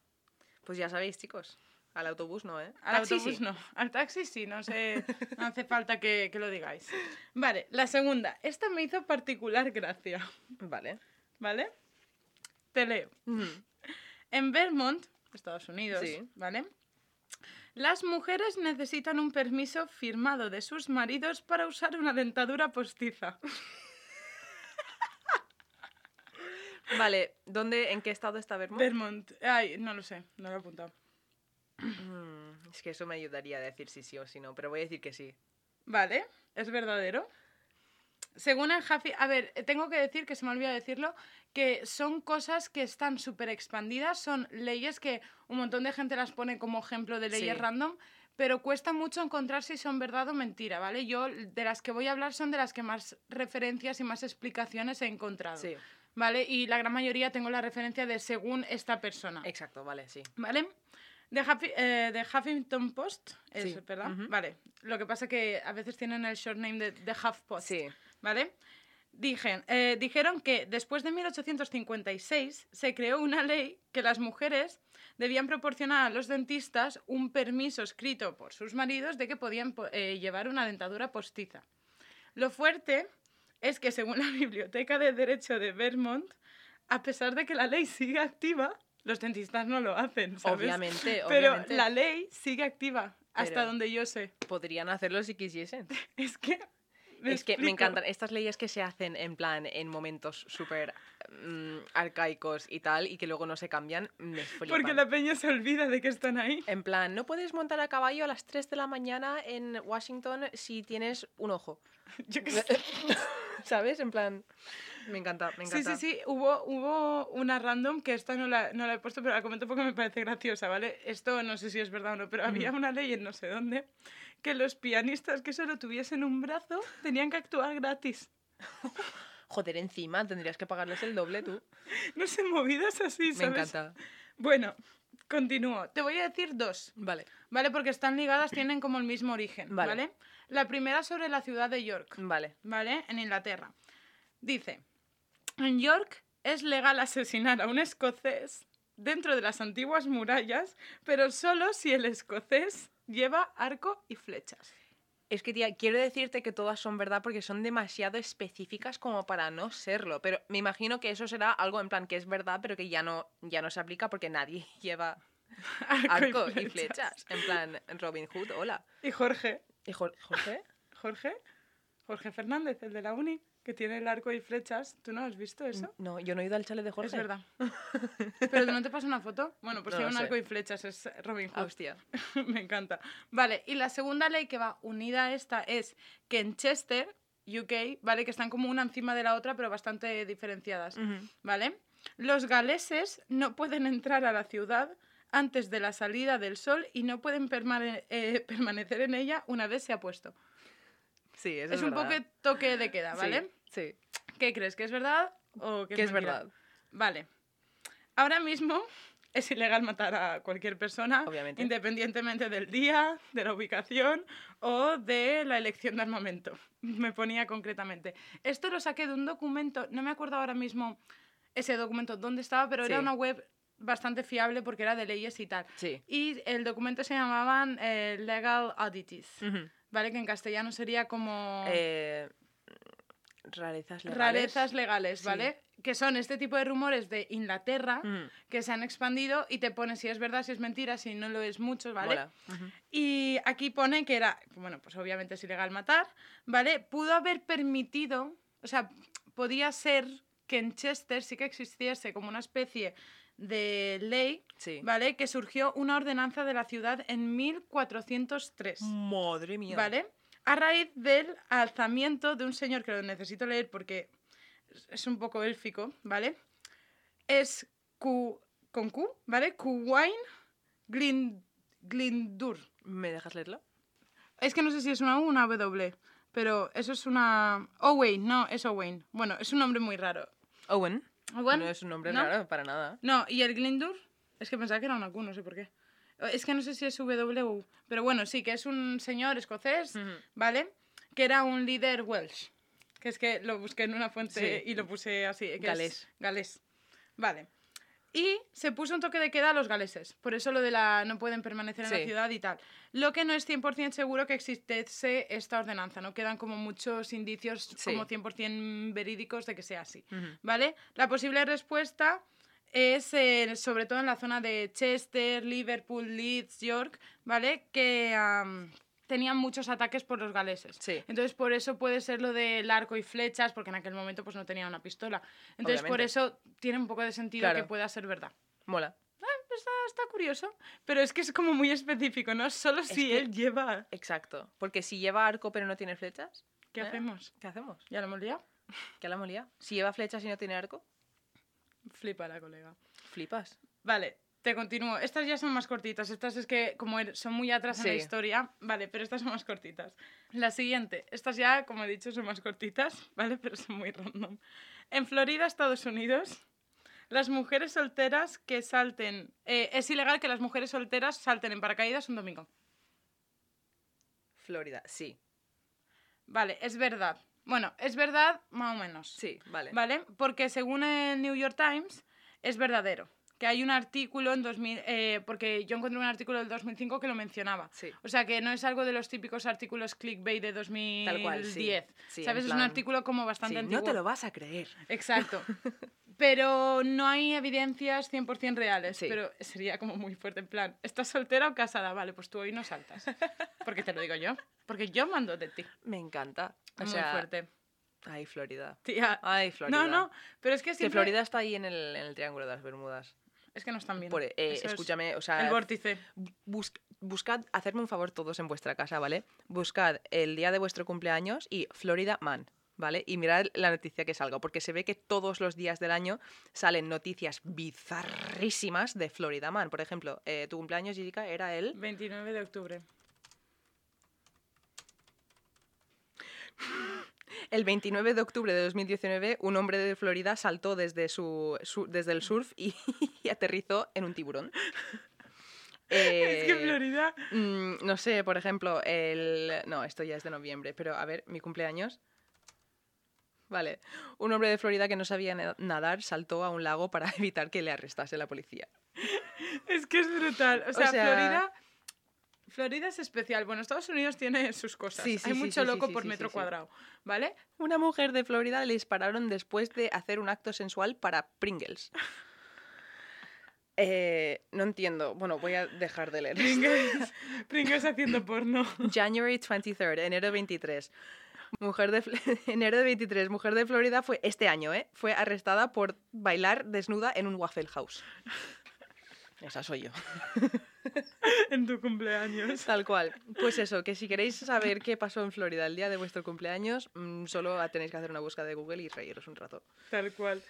Pues ya sabéis, chicos. Al autobús no, ¿eh? Al Taxi autobús sí. no. Al taxi sí, no sé, no hace falta que, que lo digáis. Vale, la segunda. Esta me hizo particular gracia, Vale. ¿vale? Te leo. En Vermont, Estados Unidos, Sí. ¿vale? Las mujeres necesitan un permiso firmado de sus maridos para usar una dentadura postiza. Vale, ¿dónde, en qué estado está Vermont? Vermont. Ay, no lo sé, no lo he apuntado. Mm, es que eso me ayudaría a decir si sí o si no, pero voy a decir que sí. Vale, es verdadero. Según el Jafi, a ver, eh, tengo que decir que se me olvidó decirlo, que son cosas que están súper expandidas, son leyes que un montón de gente las pone como ejemplo de leyes Sí. random, pero cuesta mucho encontrar si son verdad o mentira, ¿vale? Yo de las que voy a hablar son de las que más referencias y más explicaciones he encontrado, Sí, ¿vale? Y la gran mayoría tengo la referencia de según esta persona. exacto, vale, sí. ¿Vale? Eh, de Huffington Post, es Sí, verdad. Vale. Lo que pasa que a veces tienen el short name de, de HuffPost. Sí, ¿Vale? Dijen- eh, dijeron que después de 1856 se creó una ley que las mujeres debían proporcionar a los dentistas un permiso escrito por sus maridos de que podían po- eh, llevar una dentadura postiza. Lo fuerte es que según la <laughs> Biblioteca de Derecho de Vermont, a pesar de que la ley sigue activa, los dentistas no lo hacen, ¿sabes? Obviamente, Pero obviamente. la ley sigue activa, hasta Pero- donde yo sé. Podrían hacerlo si quisiesen. <laughs> Es que... Es que me explico. encantan estas leyes que se hacen en plan en momentos súper mm, arcaicos y tal y que luego no se cambian, me flipan. Porque la peña se olvida de que están ahí. En plan, no puedes montar a caballo a las 3 de la mañana en Washington si tienes un ojo. <laughs> Yo qué sé. <laughs> ¿Sabes? En plan, me encanta, me Sí, encanta. sí, sí, hubo, hubo una random que esta no la, no la he puesto, pero la comento porque me parece graciosa, ¿vale? Esto no sé si es verdad o no, pero había una ley en no sé dónde que los pianistas que solo tuviesen un brazo tenían que actuar gratis. <laughs> Joder, encima tendrías que pagarles el doble tú. <laughs> No sé, movidas así, Me ¿sabes? encanta. Bueno, continúo. Te voy a decir dos, Vale, ¿vale? Porque están ligadas, tienen como el mismo origen, Vale. ¿vale? La primera sobre la ciudad de York. vale. ¿vale? En Inglaterra. Dice, en York es legal asesinar a un escocés dentro de las antiguas murallas, pero solo si el escocés lleva arco y flechas. Es que, tía, quiero decirte que todas son verdad porque son demasiado específicas como para no serlo. Pero me imagino que eso será algo en plan que es verdad, pero que ya no, ya no se aplica porque nadie <laughs> lleva arco y flechas. En plan, Robin Hood, hola. Y Jorge, ¿Y Jor- Jorge? <laughs> Jorge, Jorge Fernández, el de la uni, que tiene el arco y flechas. ¿Tú no has visto eso? No, yo no he ido al chalet de Jorge. Es verdad. <laughs> ¿Pero no te pasa una foto? Bueno, pues No tiene un sé. arco y flechas, es Robin Hood. hostia. <laughs> Me encanta. Vale, y la segunda ley que va unida a esta es que en Chester, UK, ¿vale? Que están como una encima de la otra, pero bastante diferenciadas. ¿vale? Los galeses no pueden entrar a la ciudad antes de la salida del sol y no pueden permane- eh, <laughs> permanecer en ella una vez se ha puesto. Sí, eso Es, es, un verdad. poco toque de queda, ¿vale? Sí, sí. ¿Qué crees? ¿Que es verdad o que Que es verdad. Vale. Ahora mismo <laughs> es ilegal matar a cualquier persona, Obviamente. independientemente del día, de la ubicación o de la elección de armamento. <laughs> Me ponía concretamente. Esto lo saqué de un documento, no me acuerdo ahora mismo ese documento dónde estaba, pero era una web bastante fiable porque era de leyes y tal. Sí. Y el documento se llamaban eh, Legal Oddities. ¿Vale? Que en castellano sería como Eh, rarezas legales. rarezas legales, Sí. ¿vale? Que son este tipo de rumores de Inglaterra Ujú. que se han expandido y te pone si es verdad, si es mentira, si no lo es mucho, ¿vale? Y aquí pone que era, bueno, pues obviamente es ilegal matar, ¿vale? Pudo haber permitido, o sea, podía ser que en Chester sí que existiese como una especie de ley, Sí. ¿vale? Que surgió una ordenanza de la ciudad en 1403. Madre mía. ¿Vale? A raíz del alzamiento de un señor que lo necesito leer porque es- un poco élfico, ¿vale? Es Q, con Q, ¿vale? Kuwain Glin, Glindur. ¿Me dejas leerlo? Es que no sé si es una U o una W, pero eso es una... Owain, no, es Owain. Bueno, es un nombre muy raro. Owen. No es un nombre ¿no? raro para nada. No, y el Glindur, es que pensaba que era una Q, no sé por qué. Es que no sé si es W pero bueno, sí, que es un señor escocés. ¿vale? Que era un líder Welsh. Que es que lo busqué en una fuente Sí. y lo puse así. que es Galés. galés. Vale. Y se puso un toque de queda a los galeses. Por eso lo de la no pueden permanecer en la ciudad y tal. Lo que no es 100% seguro que existiese esta ordenanza. No quedan como muchos indicios Sí. como 100% verídicos de que sea así. ¿Vale? La posible respuesta es eh, sobre todo en la zona de Chester, Liverpool, Leeds, York, ¿vale? Que tenían muchos ataques por los galeses. Sí. Entonces por eso puede ser lo del arco y flechas, porque en aquel momento pues no tenía una pistola. Entonces por eso tiene un poco de sentido Claro. que pueda ser verdad. Mola. Está, está curioso, pero es que es como muy específico, ¿no? Solo si que- él lleva... Exacto. Porque si lleva arco pero no tiene flechas, ¿Qué ¿Eh? hacemos? ¿qué hacemos? ¿Ya lo hemos liado? ¿Qué la hemos liado? Si lleva flechas y no tiene arco, Flipa la colega. flipas. Vale, te continúo. Estas ya son más cortitas. Estas es que, como er- son muy atrás en la historia, vale, pero estas son más cortitas. La siguiente. Estas ya, como he dicho, son más cortitas, <laughs> ¿vale? Pero son muy random. En Florida, Estados Unidos, las mujeres solteras que salten... eh, es ilegal que las mujeres solteras salten en paracaídas un domingo. Florida, sí. Vale, es verdad. Bueno, es verdad más o menos. Sí, vale. ¿Vale? Porque según el New York Times, es verdadero. Que hay un artículo en 2000, eh, porque yo encontré un artículo del 2005 que lo mencionaba. Sí. O sea, que no es algo de los típicos artículos clickbait de 2010. Tal cual, sí. Sí, en ¿Sabes? Es un artículo como bastante antiguo. no te lo vas a creer. Exacto. <laughs> Pero no hay evidencias 100% reales. Pero sería como muy fuerte. En plan, ¿estás soltera o casada? Vale, pues tú hoy no saltas. Porque te lo digo yo. Porque yo mando de ti. Me encanta. O muy sea, fuerte. Ay, Florida. Tía. Ay, Florida. No, no. Pero es que Que siempre... Florida está ahí en el, en el Triángulo de las Bermudas. Es que no están bien. Por- eh, es escúchame, o sea, El vórtice. bus- buscad, hacedme un favor todos en vuestra casa, ¿vale? Buscad el día de vuestro cumpleaños y Florida Man, ¿vale? Y mirad la noticia que salga, porque se ve que todos los días del año salen noticias bizarrísimas de Florida Man. Por ejemplo, eh, tu cumpleaños, Jessica, era el... 29 de octubre. El 29 de octubre de 2019, un hombre de Florida saltó desde, su, su- desde el surf y, <laughs> y aterrizó en un tiburón. <laughs> Es que Eh, Florida... Mm, no sé, por ejemplo, el... No, esto ya es de noviembre, pero a ver, mi cumpleaños. Vale. Un hombre de Florida que no sabía na- nadar saltó a un lago para <laughs> evitar que le arrestase la policía. Es que es brutal. O sea, sea- Florida... Florida es especial. Bueno, Estados Unidos tiene sus cosas. Sí, sí, Hay sí, mucho loco por metro cuadrado, ¿vale? Una mujer de Florida le dispararon después de hacer un acto sensual para Pringles. <laughs> Eh, no entiendo. Bueno, voy a dejar de leer. Pringles, Pringles haciendo porno. <laughs> January 23rd, enero 23. Mujer de <laughs> enero de 23, mujer de Florida fue este año, ¿eh? Fue arrestada por bailar desnuda en un Waffle House. Esa soy yo. <laughs> en tu cumpleaños. Tal cual. Pues eso, que si queréis saber qué pasó en Florida el día de vuestro cumpleaños, mm, solo tenéis que hacer una búsqueda de Google y reíros un rato. Tal cual.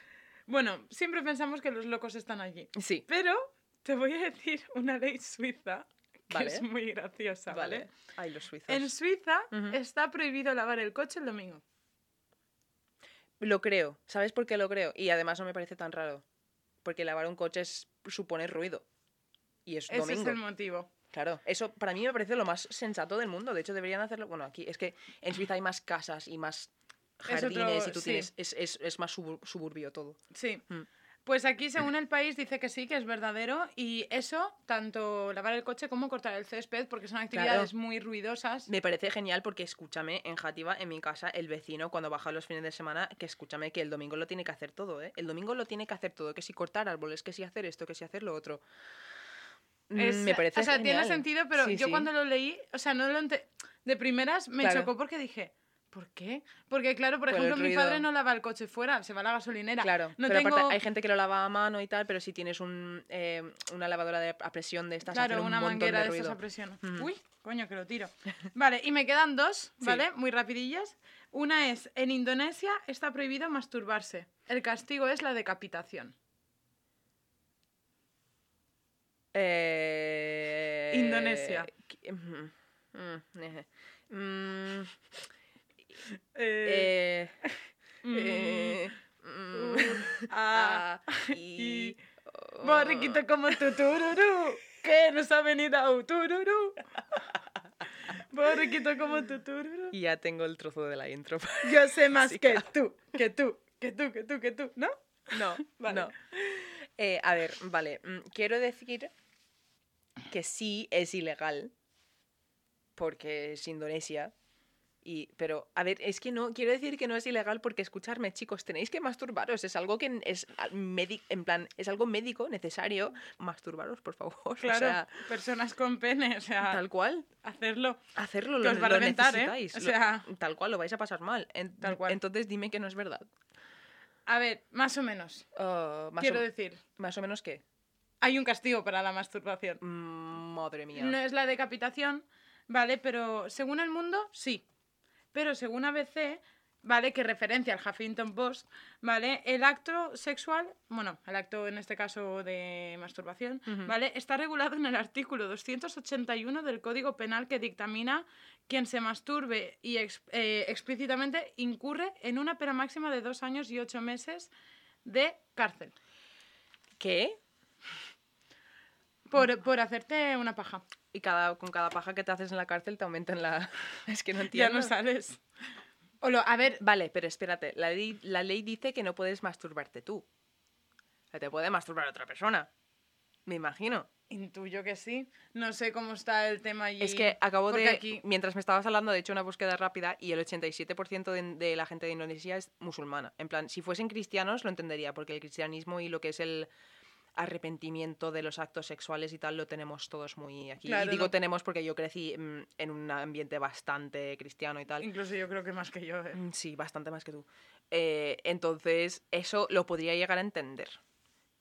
Bueno, siempre pensamos que los locos están allí. Sí, Pero te voy a decir una ley suiza que Vale. es muy graciosa, ¿vale? vale. Ay, los suizos. En Suiza está prohibido lavar el coche el domingo. Lo creo. ¿Sabes por qué lo creo? Y además no me parece tan raro. Porque lavar un coche es, supone ruido. Y es Ese domingo. es el motivo. Claro, eso para mí me parece lo más sensato del mundo. De hecho, deberían hacerlo. Bueno, aquí es que en Suiza hay más casas y más otro- jardines y tú sí. tienes. Es, es- es más subur- suburbio todo. Sí. Mm. Pues aquí, según el país, dice que sí, que es verdadero. Y eso, tanto lavar el coche como cortar el césped, porque son actividades muy ruidosas. Me parece genial porque escúchame, en Jativa, en mi casa, el vecino cuando baja los fines de semana, que escúchame que el domingo lo tiene que hacer todo, ¿eh? El domingo lo tiene que hacer todo, que si cortar árboles, que si hacer esto, que si hacer lo otro. Mm, Es- me parece O sea, tiene sentido, pero Sí, yo sí. cuando lo leí, o sea, no lo ente- De primeras me Claro. chocó porque dije, ¿por qué? Porque, claro, por ejemplo, mi padre no lava el coche fuera, se va a la gasolinera. Claro, no pero tengo, aparte hay gente que lo lava a mano y tal, pero si tienes un, eh, una lavadora de, a presión de estas, claro, un una manguera de estas a presión. Mm. Uy, coño, que lo tiro. <laughs> Vale, y me quedan dos, Sí. ¿vale? Muy rapidillas. Una es, en Indonesia está prohibido masturbarse. El castigo es la decapitación. Eh, Indonesia. eh, mm, mm, mm, y, Borriquito como tu tururú, que nos ha venido a tururú. Borriquito como tu tururú. y ya tengo el trozo de la intro. Yo sé <laughs> más Sí, que tú, que tú, que tú, que tú, que tú, ¿no? No, Vale. no. Eh, a ver, vale. mm, Quiero decir que sí es ilegal. Porque es Indonesia. Y, pero, a ver, es que no, quiero decir que no es ilegal porque, escucharme, chicos, tenéis que masturbaros. Es algo que es, medi- en plan, es algo médico necesario. Masturbaros, por favor. Claro, O sea, personas con pene, o sea, tal cual. hacerlo. Hacerlo, Que lo, os va a reventar, ¿eh? O lo- sea- tal cual, lo vais a pasar mal. En- Tal cual. Entonces dime que no es verdad. A ver, más o menos. Ah, más, Quiero o, decir, más o menos qué. Hay un castigo para la masturbación. Mm, Madre mía. No es la decapitación, ¿vale? Pero según el mundo, sí. Pero según ABC, ¿vale? Que referencia al Huffington Post, ¿vale? El acto sexual, bueno, el acto en este caso de masturbación. ¿vale? Está regulado en el artículo 281 del Código Penal que dictamina quien se masturbe y ex- eh, explícitamente incurre en una pena máxima de dos años y ocho meses de cárcel ¿Qué? Por, por hacerte una paja. Y cada, con cada paja que te haces en la cárcel te aumentan la... <laughs> Es que no Ya entiendo. no sales. O lo, a ver, Vale, pero espérate. La ley, la ley dice que no puedes masturbarte tú. Se te puede masturbar otra persona. Me imagino. Intuyo que sí. No sé cómo está el tema allí. Es que acabo porque de. aquí- Mientras me estabas hablando, de hecho una búsqueda rápida y el 87% de, de la gente de Indonesia es musulmana. En plan, si fuesen cristianos lo entendería, porque el cristianismo y lo que es el arrepentimiento de los actos sexuales y tal lo tenemos todos muy aquí. Claro, y digo no- tenemos porque yo crecí mm, en un ambiente bastante cristiano y tal. Incluso yo creo que más que yo. ¿eh? Mm, Sí, bastante más que tú. Eh, entonces, eso lo podría llegar a entender.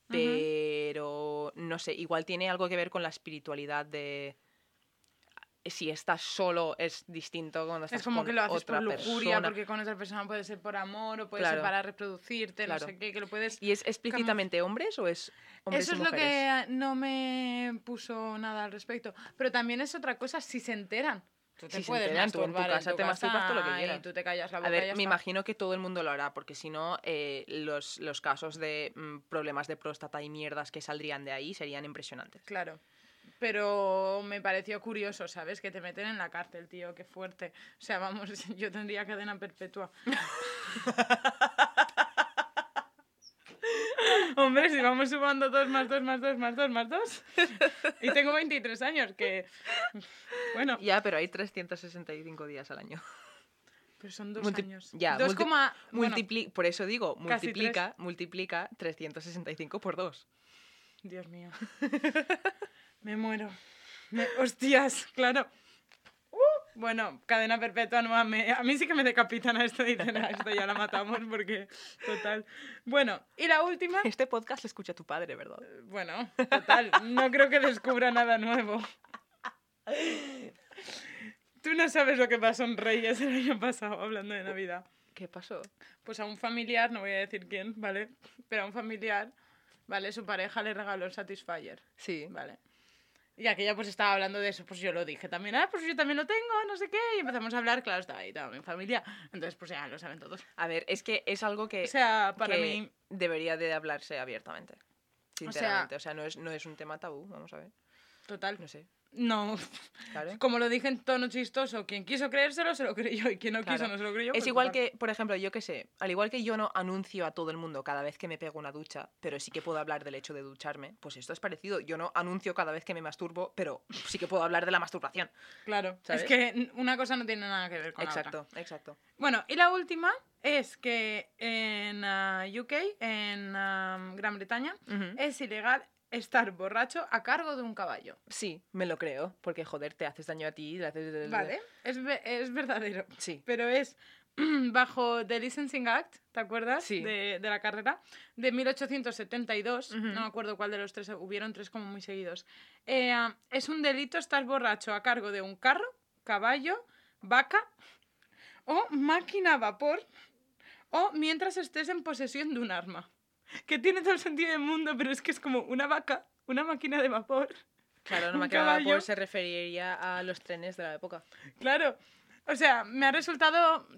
Pero, no sé, igual tiene algo que ver con la espiritualidad de... Si estás solo es distinto cuando estás Es como con que lo haces por lujuria, persona. porque con otra persona puede ser por amor o puede Claro. ser para reproducirte, Claro. no sé qué, que lo puedes... ¿Y es explícitamente hombres o es hombres Eso y es lo que no me puso nada al respecto. Pero también es otra cosa si se enteran. Tú te Si se puedes enteran, tú en tu casa te masturbas todo lo que y quieras. tú te callas la boca A ver, me está. imagino que todo el mundo lo hará, porque si no, eh, los, los casos de mm, problemas de próstata y mierdas que saldrían de ahí serían impresionantes. Claro. Pero me pareció curioso, ¿sabes? Que te meten en la cárcel, tío, qué fuerte. O sea, vamos, <laughs> yo tendría cadena perpetua. <laughs> Hombre, si vamos sumando 2 más 2 más 2 más 2 más 2. Y tengo 23 años, que. Bueno, Ya, pero hay 365 días al año. pero son dos Multi- años. ya, 2, multi- bueno, Multipli- por eso digo, multiplica, multiplica 365 por 2. Dios mío. <laughs> Me muero. Me- Hostias, claro. Uh, bueno, cadena perpetua no a mí, a mí sí que me decapitan a esto y dicen, "Ah, esto ya la matamos porque total. Bueno, y la última, Este podcast lo escucha tu padre, ¿verdad? bueno, total, no creo que descubra nada nuevo. Tú no sabes lo que pasó en Reyes el año pasado hablando de Navidad. ¿Qué pasó? Pues a un familiar, no voy a decir quién, ¿vale? Pero a un familiar, ¿vale? Su pareja le regaló el Satisfyer. Sí. Vale. Y aquella pues estaba hablando de eso, pues yo lo dije también, ah, pues yo también lo tengo, no sé qué, y empezamos a hablar, claro, estaba ahí toda mi familia, entonces pues ya lo saben todos. A ver, es que es algo que, O sea, para que mí, debería de hablarse abiertamente. Sinceramente, o sea, no, es, no es un tema tabú, vamos a ver. total, No sé, no, claro. <laughs> como lo dije en tono chistoso, quien quiso creérselo se lo creyó y quien no quiso no se lo creyó. Es pues igual que, por ejemplo, yo que sé, al igual que yo no anuncio a todo el mundo cada vez que me pego una ducha, pero sí que puedo hablar del hecho de ducharme, pues esto es parecido. Yo no anuncio cada vez que me masturbo, pero sí que puedo hablar de la masturbación. Claro, ¿sabes? es que una cosa no tiene nada que ver con la otra. Exacto, exacto. Bueno, y la última es que en ah, UK, en ah, Gran Bretaña, es ilegal estar borracho a cargo de un caballo. Sí, me lo creo, porque joder, te haces daño a ti, le haces... Vale, es, ve- es verdadero. Sí. Pero es <clears throat> bajo The Licensing Act, ¿te acuerdas? Sí. De, de la carrera, de 1872. Ujú. No me acuerdo cuál de los tres, hubieron tres como muy seguidos. Eh, es un delito estar borracho a cargo de un carro, caballo, vaca o máquina a vapor o mientras estés en posesión de un arma. Que tiene todo el sentido del mundo, pero es que es como una vaca, una máquina de vapor. Claro, no Un me quedaba caballo. por se referiría a los trenes de la época. Claro. O sea, me ha resultado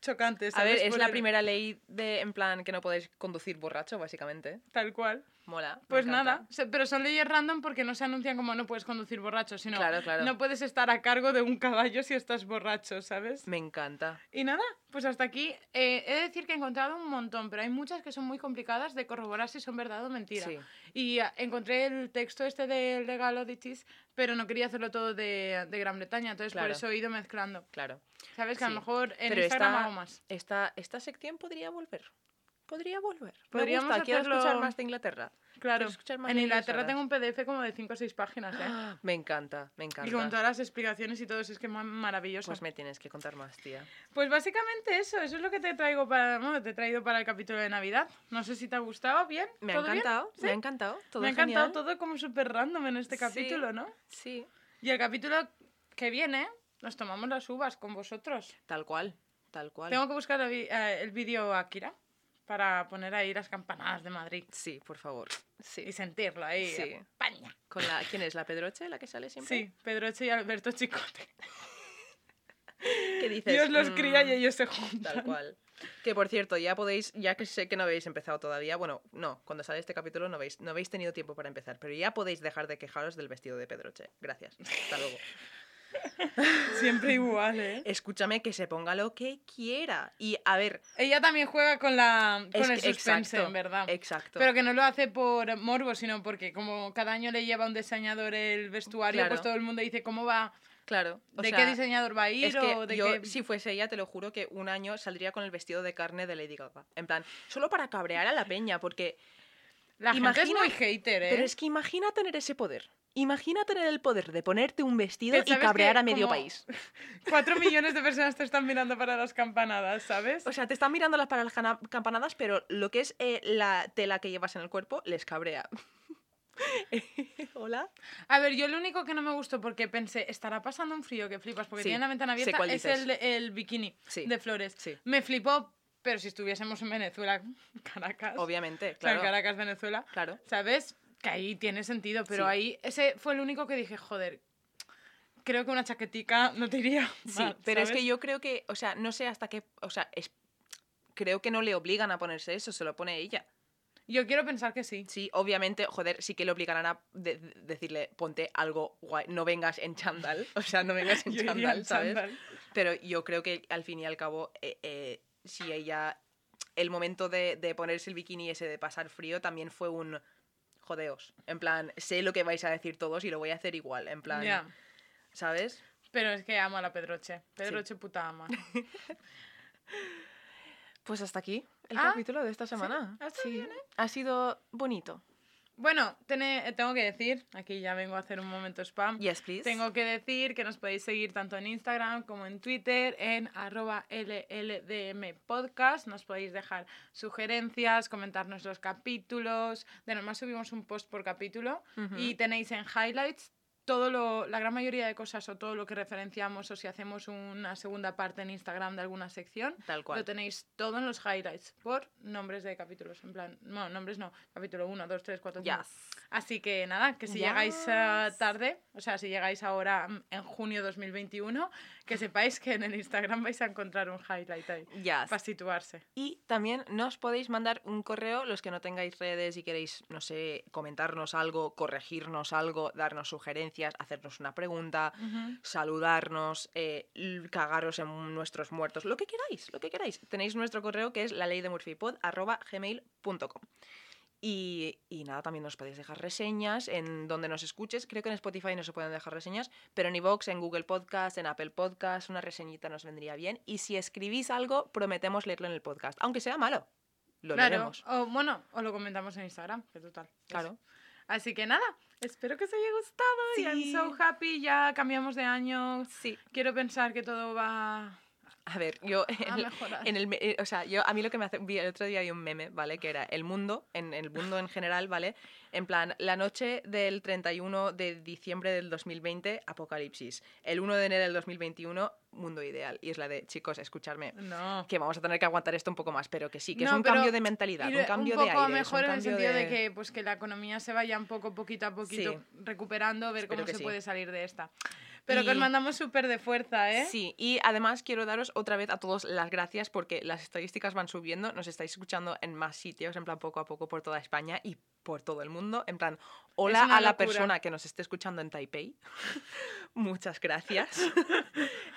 chocante. A ¿sabes? ver, es Por la el- primera ley de, en plan, que no podéis conducir borracho, básicamente. Tal cual. Mola. Pues nada, pero son leyes random porque no se anuncian como no puedes conducir borracho, sino Claro, claro. no puedes estar a cargo de un caballo si estás borracho, ¿sabes? Me encanta. Y nada, pues hasta aquí. eh, he de decir que he encontrado un montón, pero hay muchas que son muy complicadas de corroborar si son verdad o mentira. Sí. Y ah, encontré el texto este de Legal Oddities, pero no quería hacerlo todo de, de Gran Bretaña, entonces por Claro. eso he ido mezclando. Claro. ¿Sabes? Que a lo mejor en Pero Instagram esta- hago más. Esta, esta sección podría volver. Podría volver. Podríamos Me gusta. Quiero escuchar más de Inglaterra. Claro. En Inglaterra tengo un PDF como de 5 o 6 páginas, ¿eh? <gasps> Me encanta, me encanta. Y con todas las explicaciones y todo, eso, es que es ma- maravilloso. Pues me tienes que contar más, tía. Pues básicamente eso, eso es lo que te traigo para, bueno, te he traído para el capítulo de Navidad. No sé si te ha gustado, ¿bien? Me ha encantado, ¿Sí? me ha encantado. Todo Me ha encantado genial. todo como súper random en este Sí. capítulo, ¿no? Sí, Y el capítulo que viene, nos tomamos las uvas con vosotros. tal cual, tal cual. Tengo que buscar el, eh, el vídeo Akira para poner ahí las campanadas de Madrid Sí, por favor. Sí. y sentirlo ahí. Sí. España. Con la, ¿Quién es? ¿La Pedroche, la que sale siempre? Sí, Pedroche y Alberto Chicote. <laughs> ¿Qué dices? Dios los cría Mm, y ellos se juntan. Tal cual. Que por cierto, ya podéis, ya que sé que no habéis empezado todavía, bueno, no, cuando sale este capítulo no habéis, no habéis tenido tiempo para empezar, pero ya podéis dejar de quejaros del vestido de Pedroche. Gracias. Hasta luego. <laughs> <laughs> Siempre igual, ¿eh? Escúchame que se ponga lo que quiera. Y a ver, Ella también juega con, la, con el que- suspense, exacto, en verdad. Exacto. Pero que no lo hace por morbo, sino porque como cada año le lleva un diseñador el vestuario, Claro. pues todo el mundo dice cómo va, claro. o de sea, qué diseñador va a ir Es que o de yo, qué... si fuese ella, te lo juro que un año saldría con el vestido de carne de Lady Gaga. En plan, solo para cabrear a la peña, porque. La gente es muy hater, ¿eh? Pero es que imagina tener ese poder. Imagina tener el poder de ponerte un vestido y cabrear a medio país. <laughs> Cuatro millones de personas te están mirando para las campanadas, ¿sabes? O sea, te están mirando las para las campanadas, pero lo que es eh, la tela que llevas en el cuerpo les cabrea. <laughs> Hola. A ver, yo lo único que no me gustó porque pensé, estará pasando un frío que flipas porque Sí, tiene la ventana abierta, es el, el bikini Sí, de flores. sí. Me flipó, pero si estuviésemos en Venezuela, <laughs> Caracas, Obviamente, o sea, claro. Caracas, Venezuela, Claro. ¿sabes? Que ahí tiene sentido, pero Sí. ahí ese fue el único que dije, joder, creo que una chaquetica no te iría Sí, pero es que yo creo que, o sea, no sé hasta qué, o sea, es, creo que no le obligan a ponerse eso, se lo pone ella. Yo quiero pensar que sí. Sí, obviamente, joder, sí que le obligarán a de- de- decirle, ponte algo guay, no vengas en chándal, <laughs> o sea, no vengas en <laughs> en ¿sabes? Pero yo creo que al fin y al cabo, eh, eh, si ella, el momento de, de ponerse el bikini ese de pasar frío también fue un jodeos. En plan, sé lo que vais a decir todos y lo voy a hacer igual, en plan. ¿sabes? Pero es que amo a la Pedroche. Pedroche puta ama. <laughs> Pues hasta aquí el Ah, capítulo de esta semana. bien, ¿eh? Ha sido bonito. Bueno, tene- tengo que decir, aquí ya vengo a hacer un momento spam. Yes, please. Tengo que decir que nos podéis seguir tanto en Instagram como en Twitter en arroba LLDM Podcast. Nos podéis dejar sugerencias, comentar nuestros capítulos. De normal subimos un post por capítulo y tenéis en highlights todo lo, la gran mayoría de cosas o todo lo que referenciamos o si hacemos una segunda parte en Instagram de alguna sección. Tal cual. Lo tenéis todo en los highlights por nombres de capítulos. En plan, no, nombres no. Capítulo 1, 2, 3, 4, 5. Yes. Así que nada, que si llegáis Yes. tarde, o sea, si llegáis ahora mm, en junio 2021, que sepáis que en el Instagram vais a encontrar un highlight ahí. Yes. Para situarse. Y también nos podéis mandar un correo, los que no tengáis redes y queréis, no sé, comentarnos algo, corregirnos algo, darnos sugerencias, hacernos una pregunta, saludarnos, eh, cagaros en nuestros muertos, lo que queráis, lo que queráis. Tenéis nuestro correo que es la ley de gmail.com. Y, y nada, también nos podéis dejar reseñas en donde nos escuches. Creo que en Spotify no se pueden dejar reseñas, pero en iVoox, en Google Podcast, en Apple Podcast, una reseñita nos vendría bien. Y si escribís algo, prometemos leerlo en el podcast, aunque sea malo. Lo claro. leeremos. O bueno, o lo comentamos en Instagram, que total. Claro. Así que nada, espero que os haya gustado. Y I'm so happy, ya cambiamos de año. Sí. Quiero pensar que todo va A ver, yo <laughs> a en, el, eh, o sea, yo a mí lo que me hace vi el otro día hay un meme, ¿vale? Que era el mundo, en, el mundo en general, ¿vale? En plan, la noche del 31 de diciembre del 2020, apocalipsis. El 1 de enero del 2021, mundo ideal. Y es la de, chicos, escucharme, No. que vamos a tener que aguantar esto un poco más, pero que sí, que es un cambio de mentalidad, un cambio poco de aire. mejor en el sentido de... que pues que la economía se vaya un poco poquito a poquito Sí. recuperando, ver Espero cómo se sí. puede salir de esta. Pero que os Y- mandamos súper de fuerza, ¿eh? Sí, y además quiero daros otra vez a todos las gracias porque las estadísticas van subiendo, nos estáis escuchando en más sitios, en plan poco a poco por toda España y por todo el mundo. En plan, hola a la locura. persona que nos esté escuchando en Taipei. <laughs> Muchas gracias. <laughs>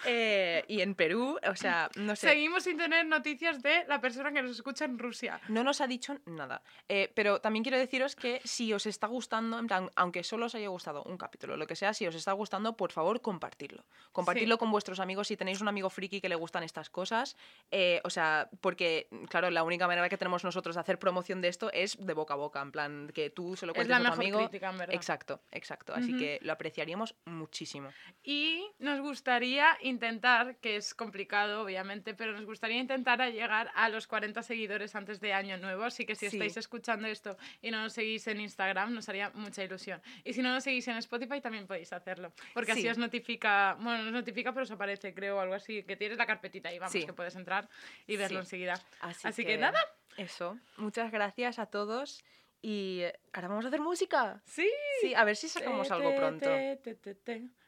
Eh, y en Perú, o sea, no sé. Seguimos sin tener noticias de la persona que nos escucha en Rusia. No nos ha dicho nada. Eh, pero también quiero deciros que si os está gustando, en plan, aunque solo os haya gustado un capítulo, lo que sea, si os está gustando, por favor, compartirlo. Compartirlo Sí. con vuestros amigos si tenéis un amigo friki que le gustan estas cosas. eh, o sea, porque, claro, la única manera que tenemos nosotros de hacer promoción de esto es de boca a boca, en plan, que tú se lo Es cuentes la a tu mejor amigo. crítica, en verdad. Exacto, exacto. Así Ujú. que lo apreciaríamos muchísimo. Y nos gustaría intentar, que es complicado obviamente, pero nos gustaría intentar a llegar a los 40 seguidores antes de Año Nuevo. Así que si Sí. estáis escuchando esto y no nos seguís en Instagram, nos haría mucha ilusión. Y si no nos seguís en Spotify, también podéis hacerlo. Porque así Sí. os notifica, bueno, no os notifica, pero os aparece, creo, algo así, que tienes la carpetita ahí, vamos, Sí. que puedes entrar y verlo enseguida. Así, Así que nada. Eso. Muchas gracias a todos. Y eh, ahora vamos a hacer música. Sí. Sí, a ver si sacamos algo pronto.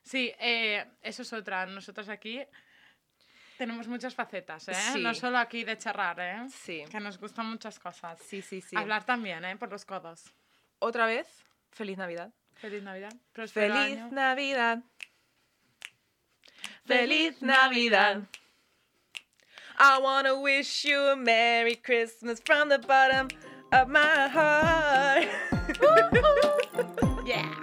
Sí, eh, eso es otra. Nosotras aquí tenemos muchas facetas, ¿eh? Sí. No solo aquí de charrar, ¿eh? Sí. Que nos gustan muchas cosas. Sí, sí, sí. Hablar también, ¿eh? Por los codos. Otra vez, feliz Navidad. Feliz Navidad. Feliz año. Navidad. Feliz Navidad. I wanna wish you a Merry Christmas from the bottom of my heart. <laughs> yeah.